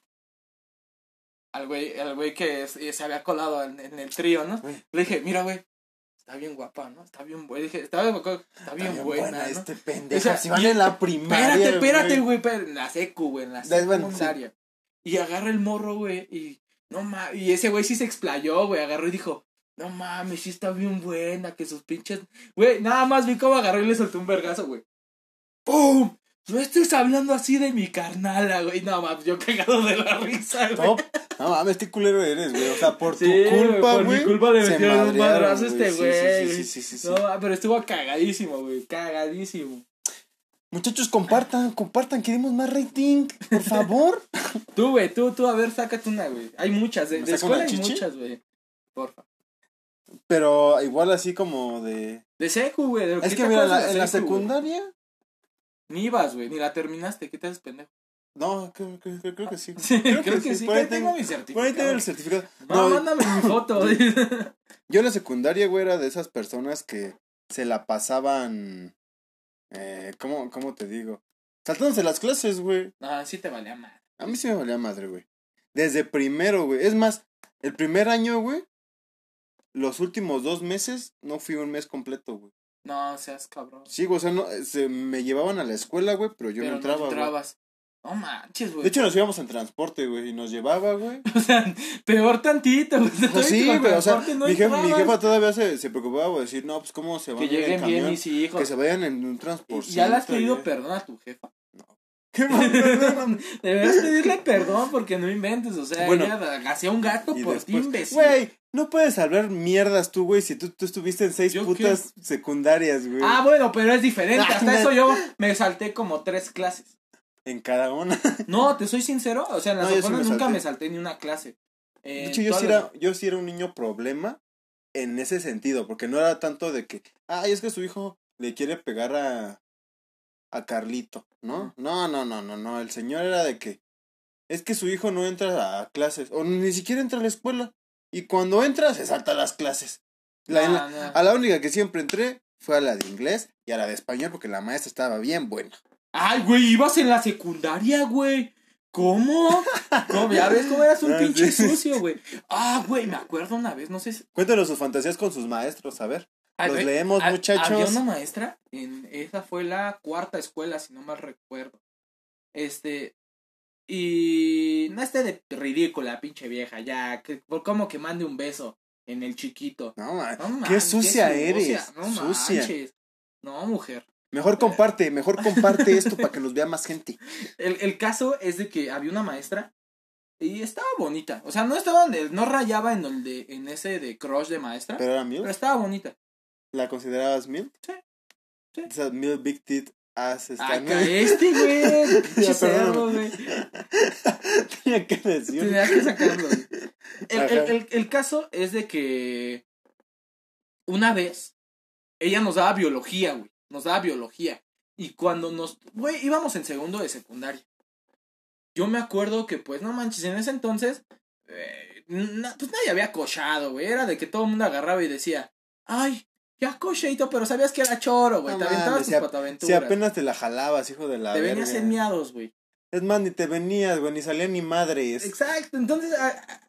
Al güey, al güey que se había colado en, el trío, ¿no? Le dije, mira, güey. Está bien guapa, ¿no? Está bien buena. Dije, está bien, está bien, buena, ¿no? este pendejo. si van en la primaria. Espérate, espérate, güey. En la secu, güey. En la secundaria. Y agarra el morro, güey. Y no mames. Y ese güey sí se explayó, güey. Agarró y dijo, no mames, sí está bien buena, que sus pinches. Güey, nada más vi cómo agarró y le soltó un vergazo, güey. ¡Pum! No estés hablando así de mi carnala, güey. No, mames, yo cagado de la risa, güey. No, no mames, este culero eres, güey. O sea, por tu culpa, güey. Por mi culpa le metieron un madrazo a este güey. Sí, sí, sí, sí, No, pero estuvo cagadísimo, güey. Cagadísimo. Muchachos, compartan, compartan, queremos más rating, por favor. (laughs) tú, güey, tú, tú, a ver, sácate una, güey. Hay muchas, de, de escuela hay muchas, güey. Porfa. Pero igual así como de. De secu, güey. Es que mira, en la secundaria. Ni ibas, güey, ni la terminaste. ¿Qué te haces pendejo? No, creo, que sí. creo, que, sí. (laughs) Por ahí tengo, mi certificado. Por ahí tengo el certificado. No, mándame mi (laughs) foto. yo en la secundaria, güey, era de esas personas que se la pasaban. Eh, ¿cómo, ¿Cómo te digo? Saltándose las clases, güey. Ah, sí te valía madre. A mí sí me valía madre, güey. Desde primero, güey. Es más, el primer año, güey, los últimos dos meses no fui un mes completo, güey. No, seas cabrón. Sí, güey, o sea, no, se, me llevaban a la escuela, güey, pero yo no entraba. No entrabas. No manches, güey. De hecho, nos íbamos en transporte, güey, y nos llevaba, güey. (laughs) O sea, peor tantito, güey. Pues sí, güey, o sea, mi, jefa, mi, jefa, todavía se, se preocupaba, güey, decir, no, pues, ¿cómo se van Que lleguen bien mis hijos. Que se vayan en un transporte. ¿Ya le has pedido perdón a tu jefa? (laughs) Deberías pedirle perdón porque no inventes, o sea, ella hacía un gato por ti, imbécil. Güey, no puedes hablar mierdas tú, güey, si tú, tú estuviste en seis putas secundarias, güey. Ah, bueno, pero es diferente. Ah, Hasta eso yo me salté como tres clases. ¿En cada una? (laughs) no, te soy sincero. O sea, en las no, nunca me salté ni una clase. de hecho, yo sí, era, yo sí era un niño problema en ese sentido, porque no era tanto de que, ay, es que su hijo le quiere pegar a, a Carlito, ¿no? No, no, no, no, no. El señor era de que es que su hijo no entra a clases o ni siquiera entra a la escuela. Y cuando entra se salta las clases. A la única que siempre entré fue a la de inglés y a la de español porque la maestra estaba bien buena. Ay, güey, ibas en la secundaria, güey. ¿Cómo? ¿Cómo? Ya ves cómo eras un (laughs) ah, pinche sucio, güey. Ah, güey, me acuerdo una vez, no sé. Cuéntanos sus fantasías con sus maestros, a ver. Los leemos, muchachos. Había una maestra, en, esa fue la cuarta escuela, si no mal recuerdo. Este, y no esté de ridícula, pinche vieja, ya, que, por cómo que mande un beso en el chiquito. No, man, qué sucia eres. No sucia. No, mujer. Mejor comparte, mejor comparte esto (laughs) para que nos vea más gente. El, el caso es de que había una maestra y estaba bonita. O sea, no estaba, no rayaba en el de, en ese de crush de maestra. Pero era mío. Pero estaba bonita. ¿La considerabas mil? Sí. sí. O sea, mil big tit ass Acá este, güey. (laughs) Pinche cerdo, güey. (laughs) Tenía que decir. Tenía que sacarlo. El, el, el, el caso es de que una vez ella nos daba biología, güey. Nos daba biología. Y cuando nos. Güey, íbamos en segundo de secundaria. Yo me acuerdo que, pues, no manches, en ese entonces. Eh, pues nadie había cochado, güey. Era de que todo el mundo agarraba y decía: Ay, ya cocheito, pero sabías que era choro, güey. te aventabas tus pataventuras. Si apenas te la jalabas, hijo de la Te venías en miados, güey. Es más, ni te venías, güey, ni salía ni madres. Exacto, entonces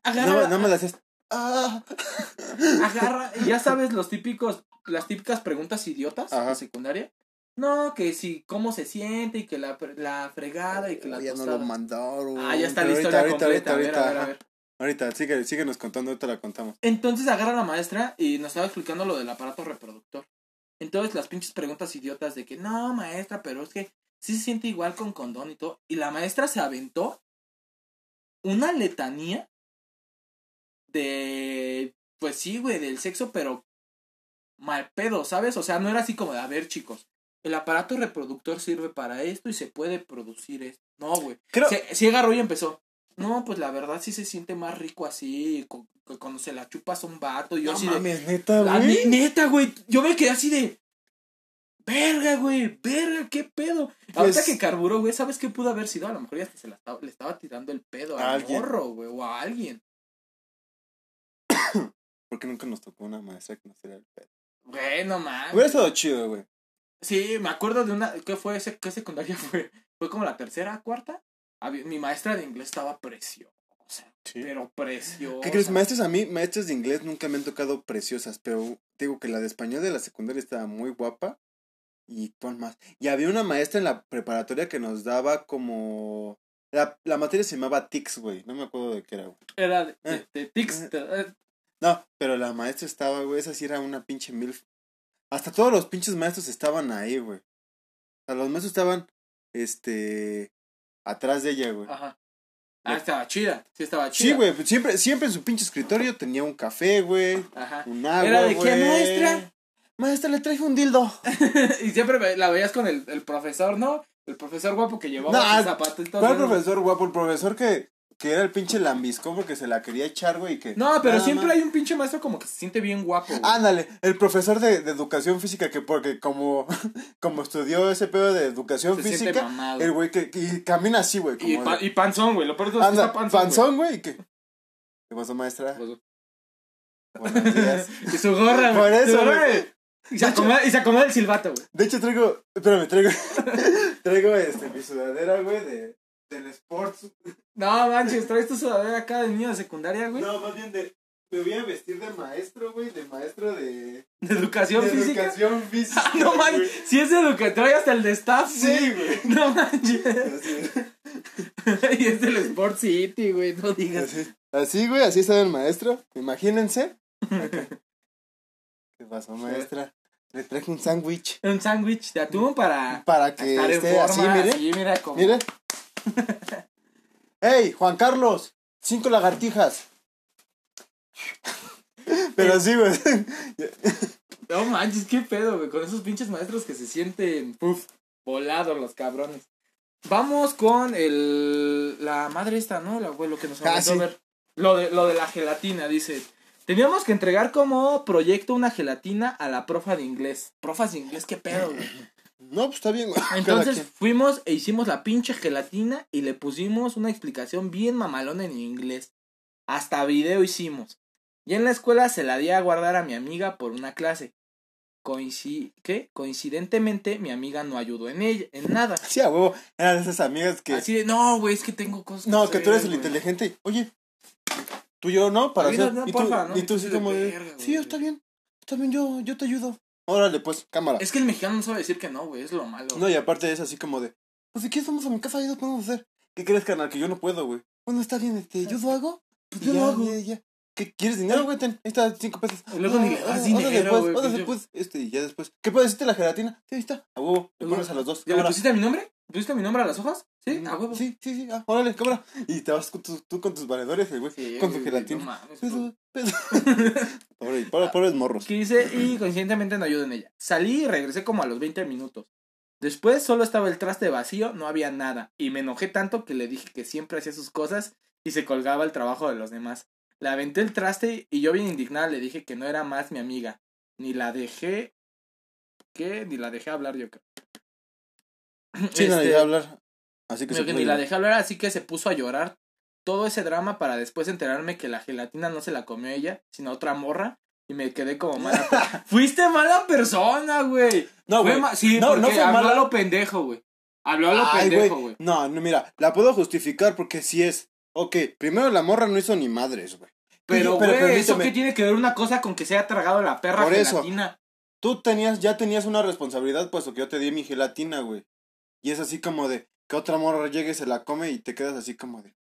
agarra. No, me las haces. Ah. (laughs) Agarra, ya sabes los típicos, las típicas preguntas idiotas de secundaria. No, que si, cómo se siente y que la, la fregada y que la Ya no lo mandaron. Ah, ya está la historia completa. a ver, a ver, a ver. Ahorita, sigue, síguenos contando, ahorita la contamos. Entonces agarra la maestra y nos estaba explicando lo del aparato reproductor. Entonces las pinches preguntas idiotas de que, no, maestra, pero es que sí se siente igual con condón y todo. Y la maestra se aventó una letanía de, pues sí, güey, del sexo, pero mal pedo, ¿sabes? O sea, no era así como de, a ver, chicos, el aparato reproductor sirve para esto y se puede producir esto. No, güey. Creo... Se, agarró y empezó. No, pues la verdad sí se siente más rico así, cuando se la chupas a un vato. Y yo no así mames, neta, güey. Neta, güey. Yo me quedé así de. Verga, güey, verga, qué pedo. Pues, Ahorita que carburó, güey, ¿sabes qué pudo haber sido? A lo mejor ya hasta se la estaba, le estaba tirando el pedo al morro, güey, o a alguien. (coughs) Porque nunca nos tocó una maestra que nos tirara el pedo. Güey, no mames. Hubiera estado chido, güey. Sí, me acuerdo de una. ¿Qué fue ese? ¿Qué secundaria fue? ¿Fue como la tercera, cuarta? Mi maestra de inglés estaba preciosa. Pero preciosa. ¿Qué crees? Maestras a mí, maestras de inglés nunca me han tocado preciosas, pero digo que la de español de la secundaria estaba muy guapa. Y con más. Y había una maestra en la preparatoria que nos daba como. La, la materia se llamaba TICS, güey. No me acuerdo de qué era, güey. Era de, eh. TICS. Eh. Eh. No, pero la maestra estaba, güey. Esa sí era una pinche mil. Hasta todos los pinches maestros estaban ahí, güey. O sea, los maestros estaban este, atrás de ella, güey. Ajá. Ah, estaba chida, sí estaba chida. Sí, güey, pues siempre, siempre en su pinche escritorio tenía un café, güey. Ajá. Un agua, ¿Era de qué, güey. maestra? Maestra, le traje un dildo. (laughs) y siempre la veías con el, el profesor, ¿no? El profesor guapo que llevaba Nah, sus zapatitos. ¿Cuál ¿no? profesor guapo? El profesor que, que era el pinche lambiscón porque se la quería echar, güey. Que No, pero siempre más- hay un pinche maestro como que se siente bien guapo. güey. Ándale, el profesor de, de educación física que porque como, (laughs) como estudió ese pedo de educación Se física, mamado. el güey que y camina así, güey. y, pa- de- y panzón, güey. Lo peor es que Anda, está panzón. panzón, güey. ¿y ¿Qué? ¿Qué pasó, maestra? güey. Buenos días. (laughs) y su gorra, güey. Por eso, güey. Y se, acomoda, y se acomoda el silbato, güey. De hecho, traigo. Espérame, traigo. (laughs) traigo este, mi sudadera, güey, de, del Sports. No, manches, traes tu sudadera acá de niño de secundaria, güey. No, más bien de. Me voy a vestir de maestro, güey, de maestro de. De educación de física. educación física. Ah, no güey. manches, si es de educación, trae hasta el de staff, Sí, güey. güey. No manches. (laughs) Y es del Sport City, güey, no digas. así, así, güey, así estaba el maestro. Imagínense. ¿Qué pasó, maestra? Le traje un sándwich. Un sándwich de atún para Para que esté forma. así, mire. así, mira, como... Mire. ¡Ey, Juan Carlos! Cinco lagartijas. (laughs) Pero sí, güey. No manches, qué pedo, güey, con esos pinches maestros que se sienten, puf, volados los cabrones. Vamos con el... La madre esta, ¿no? El abuelo que nos Ah, a ver. Lo de, lo de la gelatina, dice. Teníamos que entregar como proyecto una gelatina a la profa de inglés. Profas de inglés, qué pedo, güey. No, pues está bien, (laughs) Entonces fuimos e hicimos la pinche gelatina y le pusimos una explicación bien mamalona en inglés. Hasta video hicimos. Y en la escuela se la di a guardar a mi amiga por una clase. Coinci ¿Qué? Coincidentemente mi amiga no ayudó en ella, en nada. (laughs) Sí, a huevo. Eran de esas amigas que. Así de, no, güey, es que tengo cosas. no, que tú eres el hacer, güey". inteligente. Oye, tú y yo no, para hacer. no, y tú, porfa, ¿no? y tú de como de. verga, Sí, está bien. Está bien, yo, yo te ayudo. Órale, pues, cámara. Es que el mexicano no sabe decir que no, güey, es lo malo. No, y aparte es así como de. Pues si quieres, vamos a mi casa y lo podemos hacer. ¿Qué crees, carnal? Que yo no puedo, güey. Bueno, está bien, este, ¿yo lo hago? Pues yo Ya, lo hago. güey. Ya, ya. ¿Qué, ¿Quieres dinero, güey? Ten, ahí está, cinco pesos. Y luego ni le das dinero, después, güey, órale, pinche- pues, este, y ya después. ¿Qué puedes decirte la gelatina? Sí, ahí está. A huevo, le pones a los dos. ¿Ya le pusiste mi nombre? ¿Pusiste mi nombre a las hojas? Sí, a huevo. Sí, sí, sí. Ah, órale, cámara. Y te vas con tus, tú con tus valedores, güey. Sí, con tu güey, gelatina. (laughs) Pobre, pobre- pobres morros. y coincidentemente no ayuda en ella. Salí y regresé como a los 20 minutos. Después solo estaba el traste vacío, no había nada, y me enojé tanto que le dije que siempre hacía sus cosas y se colgaba el trabajo de los demás. Le aventé el traste y yo bien indignada le dije que no era más mi amiga. Ni la dejé... ¿Qué? Ni la dejé hablar yo creo. Sí, no Este, le iba a hablar. Así que se que ni la dejé hablar, así que se puso a llorar todo ese drama para después enterarme que la gelatina no se la comió ella, sino otra morra. Y me quedé como mala. (laughs) Fuiste mala persona, güey. No, güey. sí, No, porque no fue habló mala. a lo pendejo, güey. Habló a lo Ay, pendejo, güey. No, no, mira, la puedo justificar porque sí es. Ok, primero la morra no hizo ni madres, güey. Pero, Pero güey, ¿eso qué tiene que ver una cosa con que se haya tragado la perra Por eso. gelatina? Tú tenías, ya tenías una responsabilidad, puesto que yo te di mi gelatina, güey. Y es así como de que otra morra llegue, se la come y te quedas así como de.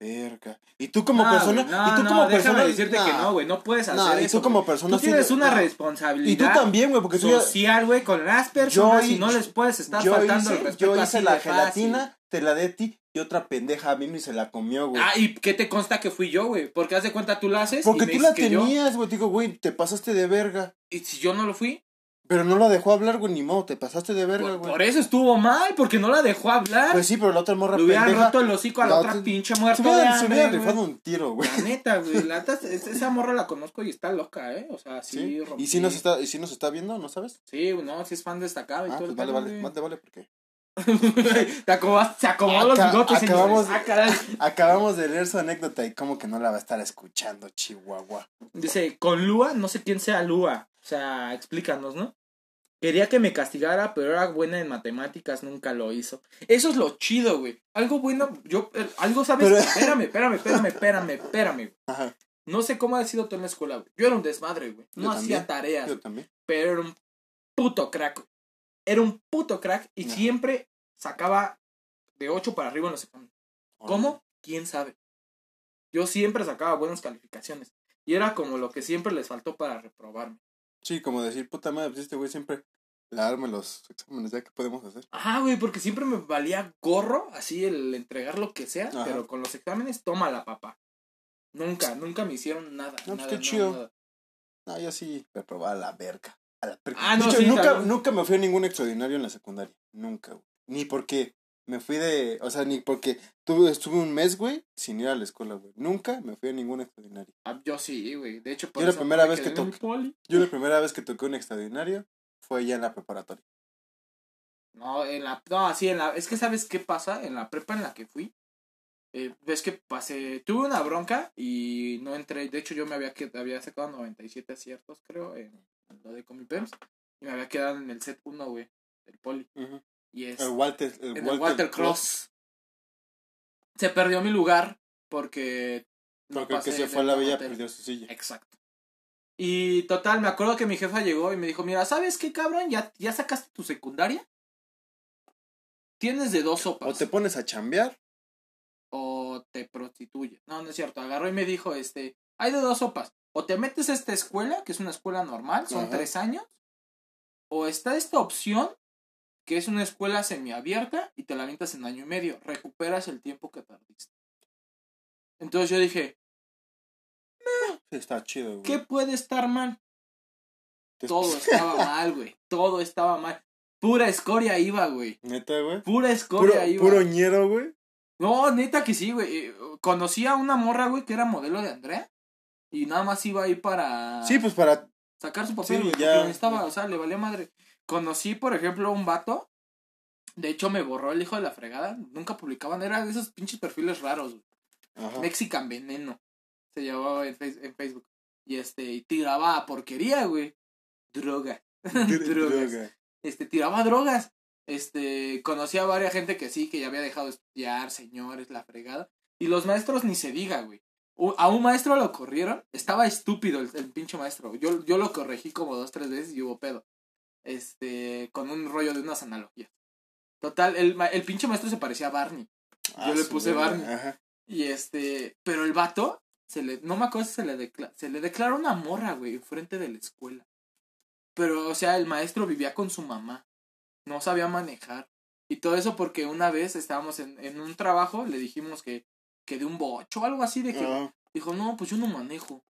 Verga. Y tú como No, persona. güey, no, y tú no, como persona. decirte que no, güey. No puedes hacer y eso. tú como persona. Tú tienes de- una responsabilidad. Y tú también, güey, porque social, güey, con las personas Yo y no les puedes estar yo faltando el hice, respeto yo así hice la de fácil. gelatina, te la a ti y otra pendeja vino y se la comió, güey. Ah, ¿y qué te consta que fui yo, güey? Porque haz de cuenta tú la haces Porque y me tú la yo- tenías, güey. Digo, güey, te pasaste de verga. ¿Y si yo no lo fui? Pero no la dejó hablar, güey, ni modo, te pasaste de verga, güey. por eso estuvo mal, porque no la dejó hablar. Pues sí, pero la otra morra Le hubieran pendeja. roto el hocico a la, la otra otra- pinche muerta se güey. rifado un tiro, güey. La neta, güey. La (laughs) neta, es- esa morra la conozco y está loca, ¿eh? O sea, sí. Sí. rompí. ¿Y si nos está, y si nos está viendo, no sabes? Sí, no, sí es fan destacado y Ah, todo pues vale, vale, más te vale porque (laughs) Te acomodas- se acomodó los bigotes, señores. acabamos- Ah, (laughs) acabamos de leer su anécdota y como que no la va a estar escuchando, Chihuahua. Dice, con Lua, no sé quién sea Lua. O sea, explícanos, ¿no? Quería que me castigara, pero era buena en matemáticas, nunca lo hizo. Eso es lo chido, güey. Algo bueno, yo, eh, algo sabes. Pero- Espérame, espérame, espérame, espérame, espérame. güey. (laughs) Ajá, No sé cómo ha sido tú en la escuela, güey. Yo era un desmadre, güey. No Yo hacía también, tareas, yo también. pero era un puto crack. güey. Era un puto crack y Ajá. siempre sacaba de 8 para arriba en los exámenes. ¿Cómo? ¿Quién sabe? Yo siempre sacaba buenas calificaciones. Y era como lo que siempre les faltó para reprobarme. Sí, como decir, puta madre, pues este güey siempre darme los exámenes, ya que podemos hacer. Ah, güey, porque siempre me valía gorro, así el entregar lo que sea, pero con los exámenes, toma la papá. Nunca, nunca me hicieron nada. No, pues qué chido. No, yo sí me probaba la verga. ah, no, nunca, nunca me fui a ningún extraordinario en la secundaria. Nunca, güey. Ni porque me fui de. O sea, ni porque tuve, estuve un mes, güey, sin ir a la escuela, güey. Nunca me fui a ningún extraordinario. Ah, yo sí, güey. De hecho, por yo la primera vez que toqué. Yo la primera vez que toqué un extraordinario fue ya en la preparatoria. No, en la. No, sí, en la. Es que, ¿sabes qué pasa? En la prepa en la que fui. Eh, ves que pasé. Tuve una bronca y no entré. De hecho, yo me había, había sacado 97 aciertos, creo, en, lo de Comipems. Y me había quedado en el set 1, güey. El poli. Y es. El Walter, el Walter, Cross. Se perdió mi lugar porque. Porque el que se fue a la villa perdió su silla. Exacto. Y total, me acuerdo que mi jefa llegó y me dijo, mira, ¿sabes qué, cabrón? ¿Ya, ya sacaste tu secundaria? Tienes de dos sopas. O te pones a chambear. O te prostituyes. No, no es cierto. Agarró y me dijo, este, hay de dos sopas. O te metes a esta escuela, que es una escuela normal, son tres años. O está esta opción, que es una escuela semiabierta, y te la avientas en año y medio. Recuperas el tiempo que perdiste. Entonces yo dije, está chido, güey. ¿Qué puede estar mal? Todo estaba (laughs) mal, güey. Todo estaba mal. Pura escoria iba, güey. Neta, güey. Pura escoria iba. Puro ñero, güey. No, neta que sí, güey. Eh, conocí a una morra, güey, que era modelo de Andrea. Y nada más iba ahí para. Sí, pues para. Sacar su papel, güey. Ya. Estaba, o sea, le valía madre. Conocí, por ejemplo, un vato. De hecho, me borró el hijo de la fregada. Nunca publicaban. Era de esos pinches perfiles raros. Mexican Veneno se llevaba en, Facebook. Y este, y tiraba porquería, güey. Droga. (laughs) (laughs) drogas. Este, tiraba drogas. Este, conocía a varias gente que sí, que ya había dejado de estudiar, señores, la fregada. Y los maestros ni se diga, güey. A un maestro lo corrieron. Estaba estúpido el, pinche maestro. Yo, yo lo corregí como dos, tres veces y hubo pedo. Este, con un rollo de unas analogías. Total, el, el pinche maestro se parecía a Barney. Yo ah, le puse Barney. Y este, pero el vato se le, no me acuerdo si se le, declara, se le declara una morra, güey, enfrente de la escuela. Pero, o sea, el maestro vivía con su mamá. No sabía manejar. Y todo eso porque una vez estábamos en, en un trabajo, le dijimos que, que de un bocho o algo así, de que ah. dijo, no, pues yo no manejo.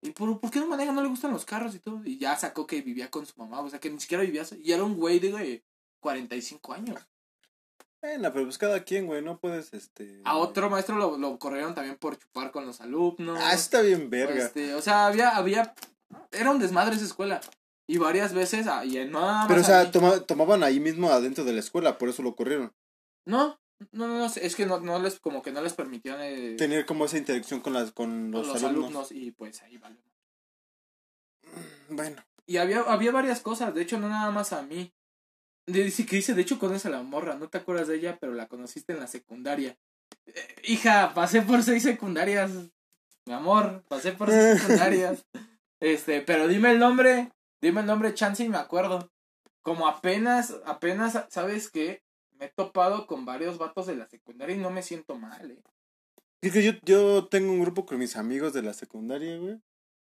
¿Y por, por, qué no maneja? No le gustan los carros y todo. Y ya sacó que vivía con su mamá, o sea, que ni siquiera vivía. Y era un güey de 45 años. Bueno, pero pues cada quien, güey, no puedes, este... A otro maestro lo, lo corrieron también por chupar con los alumnos. Ah, está bien verga. Este, o sea, había, había... Era un desmadre esa escuela. Y varias veces, ah, y no Pero, o sea, tomaban ahí mismo adentro de la escuela, por eso lo corrieron. No, no, no, es que no, no les, como que no les permitían... Eh, Tener como esa interacción con, las, con los, los alumnos. Y pues ahí vale. Mm, bueno. Y había, había varias cosas, de hecho, no nada más a mí. Dice que dice, de hecho conoces a la morra, no te acuerdas de ella, pero la conociste en la secundaria. Eh, hija, pasé por seis secundarias. Mi amor, pasé por seis (laughs) secundarias. Este, pero dime el nombre, dime el nombre, chance y me acuerdo. Como apenas, apenas, ¿sabes qué? Me he topado con varios vatos de la secundaria y no me siento mal, eh. Es que yo, yo tengo un grupo con mis amigos de la secundaria, güey.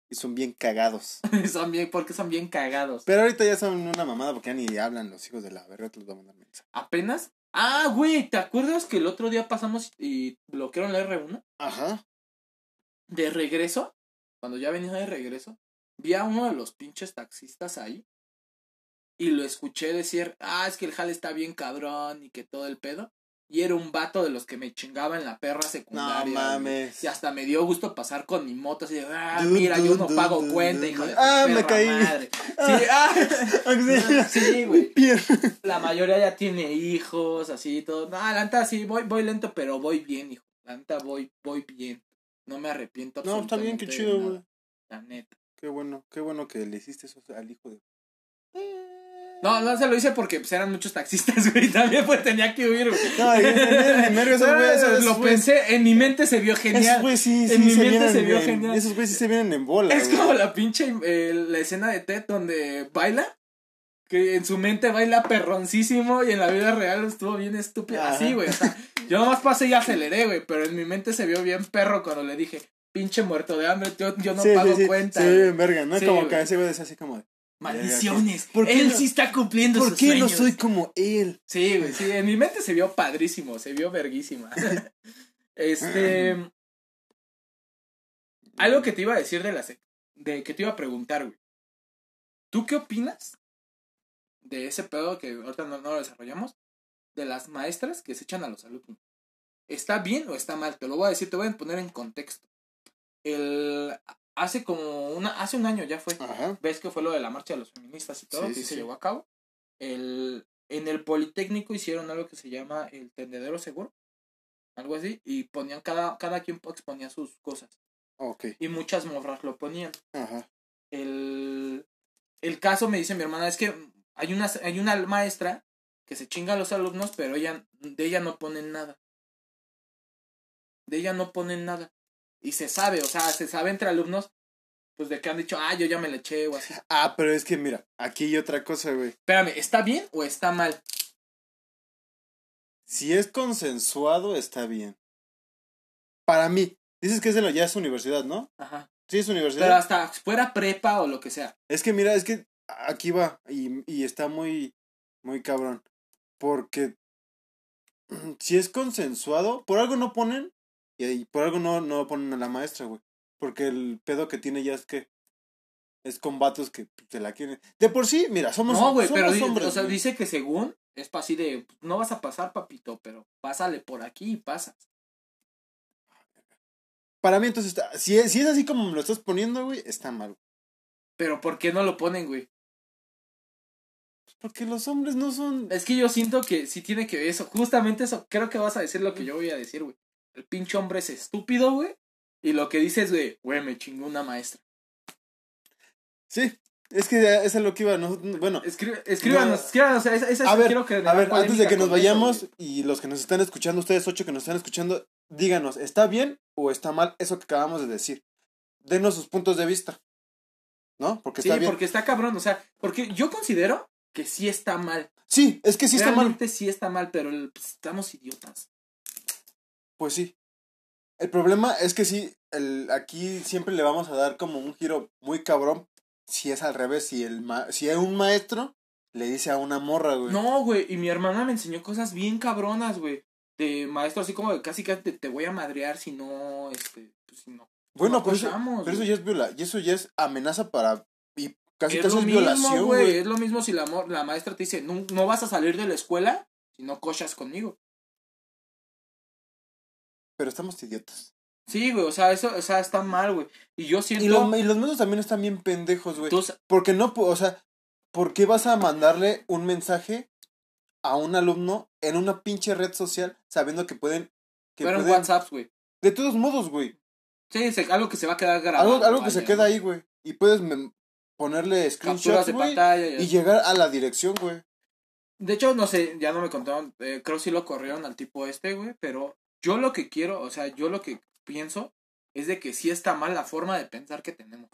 Y son bien cagados. (laughs) son bien, porque son bien cagados. Pero ahorita ya son una mamada porque ya ni hablan los hijos de la verga, te los voy a mandar mensaje. ¿Apenas? Ah, güey, ¿te acuerdas que el otro día pasamos y bloquearon la R1? Ajá. De regreso, cuando ya venía de regreso, vi a uno de los pinches taxistas ahí. Y lo escuché decir, ah, es que el jale está bien cabrón y que todo el pedo. Y era un vato de los que me chingaba en la perra secundaria. No mames. Y hasta me dio gusto pasar con mi moto así de, ah, mira, yo no pago cuenta, hijo de Ah, me caí. Madre. Sí, ah, ah sí, güey. (laughs) La mayoría ya tiene hijos, así todo. No, la neta sí, voy, voy lento, pero voy bien, hijo. La neta voy, voy bien. No me arrepiento No, está bien, qué chido, güey. La neta. Qué bueno, qué bueno que le hiciste eso al hijo de. No, no se lo hice porque pues, eran muchos taxistas, (laughs) güey. También pues tenía que huir, güey. No, esos Lo pensé, en mi mente se vio genial. Esos güey sí, sí, en mi mente se vio genial. Esos güeyes sí se vienen en bola. Es como la pinche, eh, la escena de Ted donde baila. Que en su mente baila perroncísimo y en la vida real estuvo bien estúpido. Así, güey. O sea, yo nomás pasé y aceleré, güey. Pero en mi mente se vio bien perro cuando le dije, pinche muerto de hambre, yo, yo no pago cuenta. Sí, bien verga, ¿no? como que ese güey decía así como de Maldiciones. ¿Por qué él sí está cumpliendo ¿Por qué no soy como él? Sí, güey, sí. En mi mente se vio padrísimo, se vio verguísima. (laughs) este. algo que te iba a decir de la de que te iba a preguntar, güey. ¿Tú qué opinas de ese pedo que ahorita no, lo desarrollamos? De las maestras que se echan a los alumnos. ¿Está bien o está mal? Te lo voy a decir, te voy a poner en contexto. El, hace como una, hace un año ya fue. ¿Ves que fue lo de la marcha de los feministas y todo? que se llevó a cabo. El, en el Politécnico hicieron algo que se llama el tendedero seguro. Algo así. Y ponían, cada, cada quien exponía sus cosas. Y muchas morras lo ponían. Ajá. El, el caso, me dice mi hermana, es que hay una, hay una maestra que se chinga a los alumnos, pero ella, de ella no ponen nada. De ella no ponen nada. Y se sabe, o sea, se sabe entre alumnos, pues de que han dicho, ah, yo ya me le eché o así. Ah, pero es que mira, aquí hay otra cosa, güey. Espérame, ¿está bien o está mal? Si es consensuado, está bien. Para mí, dices que es de la, ya es universidad, ¿no? Ajá. Sí, es universidad. Pero hasta fuera prepa o lo que sea. Es que mira, es que aquí va y, y está muy, muy cabrón. Porque (clears throat) si es consensuado, por algo no ponen y, por algo no, no ponen a la maestra, güey. Porque el pedo que tiene ya es que es con vatos que te la quieren. De por sí, mira, somos, no, güey, pero hombres. O sea, dice que según es para así de, no vas a pasar, papito, pero pásale por aquí y pasas. Para mí, entonces, está, si, es, si es así como me lo estás poniendo, güey, está mal. Pero ¿por qué no lo ponen, güey? Pues porque los hombres no son. Es que yo siento que sí tiene que ver eso. Justamente eso, creo que vas a decir lo que yo voy a decir, güey. El pinche hombre es estúpido, güey. Y lo que dice es, güey, güey, me chingó una maestra. Sí, es que eso es lo que iba, no, bueno. escríbanos, escríbanos, a ver, quiero que a ver, antes de que nos vayamos y los que nos están escuchando, ustedes ocho que nos están escuchando, díganos, ¿está bien o está mal eso que acabamos de decir? Denos sus puntos de vista. ¿No? Porque está sí, porque está cabrón, o sea, porque yo considero que sí está mal. Sí, es que sí está mal. Realmente sí está mal, pero pues, estamos idiotas. Pues sí. El problema es que sí, el, aquí siempre le vamos a dar como un giro muy cabrón si es al revés, si, el si es un maestro le dice a una morra, güey. No, güey, y mi hermana me enseñó cosas bien cabronas, güey. De maestro así como de casi que te, voy a madrear si no, este, pues si no. Bueno, pero, eso, pero eso ya es viola, y eso ya es amenaza para y casi casi es violación, güey. Es lo mismo si la, la maestra te dice, no, no vas a salir de la escuela si no cochas conmigo pero estamos idiotas. Sí, güey, o sea, eso, o sea, está mal, güey. Y yo siento... Y, y los medios también están bien pendejos, güey. Porque no, o sea, ¿por qué vas a mandarle un mensaje a un alumno en una pinche red social sabiendo que pueden... Que pero en WhatsApp, güey. De todos modos, güey. Sí, algo que se va a quedar grabado. Algo, algo que se queda ahí, güey. Y puedes ponerle screenshots, de pantalla. Y, llegar a la dirección, güey. De hecho, no sé, ya no me contaron. Eh, creo que sí lo corrieron al tipo este, güey. Pero yo lo que quiero, o sea, yo lo que pienso es de que sí está mal la forma de pensar que tenemos.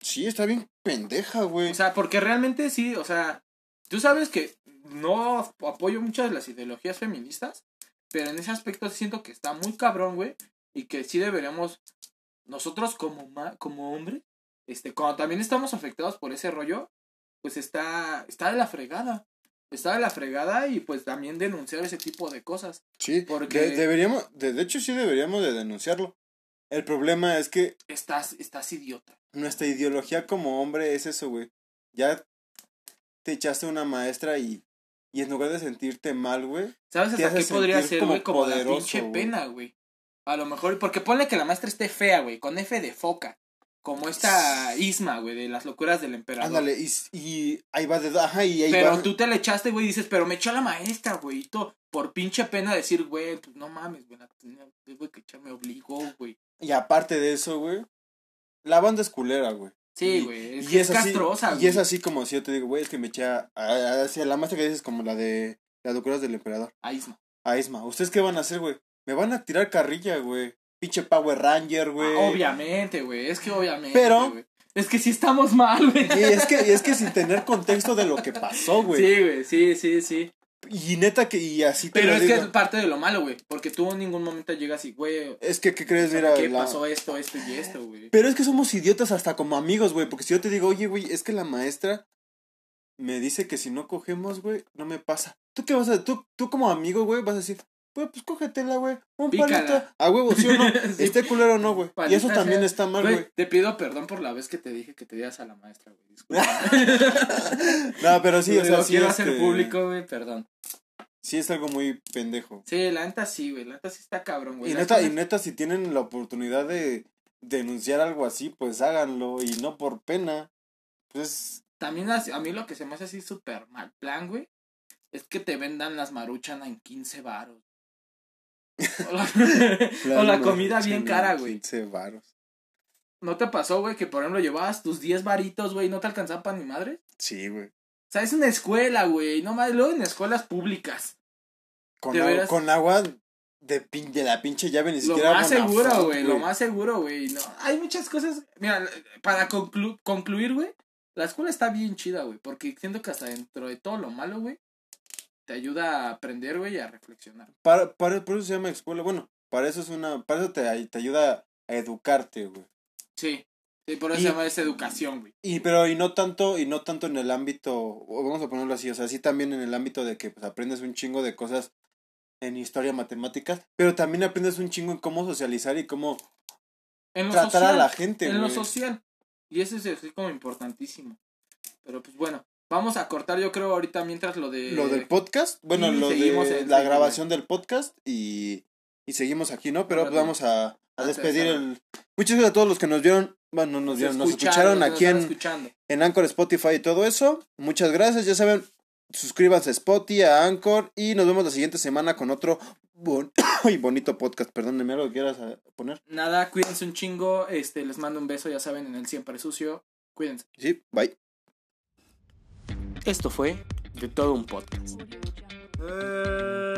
Sí, está bien pendeja, güey. O sea, porque realmente sí, o sea, tú sabes que no apoyo muchas de las ideologías feministas, pero en ese aspecto siento que está muy cabrón, güey, y que sí deberíamos, nosotros como, como hombre, este, cuando también estamos afectados por ese rollo, pues está, está de la fregada está de la fregada y pues también denunciar ese tipo de cosas. Sí, porque deberíamos, de, hecho sí deberíamos de denunciarlo. El problema es que... Estás, estás idiota. Nuestra ideología como hombre es eso, güey. Ya te echaste una maestra y, y en lugar de sentirte mal, güey. ¿Sabes hasta qué podría ser, güey? Como, la pinche pena, güey. A lo mejor, porque ponle que la maestra esté fea, güey, con F de foca. Como esta Isma, güey, de las locuras del emperador. Ándale, y, y, ahí va de. Ajá, y ahí pero tú te le echaste, güey, y dices, pero me echó la maestra, güey. Y todo, por pinche pena decir, güey, pues no mames, güey, güey, que me obligó, güey. Y aparte de eso, güey, la banda es culera, güey. Sí, güey, es, y es, castrosa, Y es así como si yo te digo, güey, es que me eché a, hacia la maestra que dices como la de las locuras del emperador. A Isma. A Isma. ¿Ustedes qué van a hacer, güey? Me van a tirar carrilla, güey. Pinche Power Ranger, güey. Ah, obviamente, güey. Es que obviamente. Pero. Es que sí estamos mal, güey. Y es que, es que sin tener contexto de lo que pasó, güey. Sí, güey, sí, sí, sí. Y neta que, y así te Pero es que es parte de lo malo, güey. Porque tú en ningún momento llegas y, güey. Es que, ¿qué crees? Mira. ¿Qué pasó esto, esto y esto, güey? Pero es que somos idiotas hasta como amigos, güey. Porque si yo te digo, oye, güey, es que la maestra me dice que si no cogemos, güey, no me pasa. ¿Tú qué vas a tú, tú como amigo, güey, vas a decir, güey, pues cógetela, güey, un palito. A huevo, ¿sí o no? (laughs) sí. Esté culero no, güey. Y eso también está mal, güey. Te pido perdón por la vez que te dije que te dieras a la maestra, güey. (laughs) no, pero sí, o sea, Lo quiero hacer público, güey, perdón. Sí, es algo muy pendejo. Sí, la neta sí, güey. La neta sí está cabrón, güey. Y neta, y neta, si tienen la oportunidad de denunciar algo así, pues háganlo. Y no por pena. Pues. También a, mí lo que se me hace así súper mal plan, güey. Es que te vendan las maruchan en 15 varos. O la, comida bien cara, güey. 15 varos. ¿No te pasó, güey, que por ejemplo llevabas tus 10 varitos, güey, y no te alcanzaba para ni madre? Sí, güey. O sea, es una escuela, güey. No más, luego en escuelas públicas. Con, agua, con agua de, de la pinche llave, ni siquiera. Lo más seguro, güey. Lo más seguro, güey. No, hay muchas cosas. Mira, para concluir, güey. La escuela está bien chida, güey. Porque siento que hasta dentro de todo lo malo, güey. Te ayuda a aprender, güey, y a reflexionar. Para, para, por eso se llama escuela. Bueno, para eso es una. Para eso te, te ayuda a educarte, güey. Sí. Sí, por eso se llama esa educación, güey. Y pero y no tanto y no tanto en el ámbito, vamos a ponerlo así, o sea, sí también en el ámbito de que pues aprendes un chingo de cosas en historia, matemáticas, pero también aprendes un chingo en cómo socializar y cómo tratar a la gente, En lo social. Y eso es como importantísimo. Pero pues bueno, vamos a cortar yo creo ahorita mientras lo de lo del podcast, bueno, lo de la grabación del podcast y y seguimos aquí, ¿no? Pero pues vamos a a despedir el... Muchas gracias a todos los que nos vieron, bueno, nos, vieron, nos escucharon aquí en, en Anchor, Spotify y todo eso. Muchas gracias, ya saben, suscríbanse a Spotify, a Anchor y nos vemos la siguiente semana con otro (coughs) bonito podcast. Perdónenme algo que quieras eh, poner. Nada, cuídense un chingo, este, les mando un beso, ya saben, en el siempre sucio. Cuídense. Sí, bye. Esto fue de todo un podcast. Eh...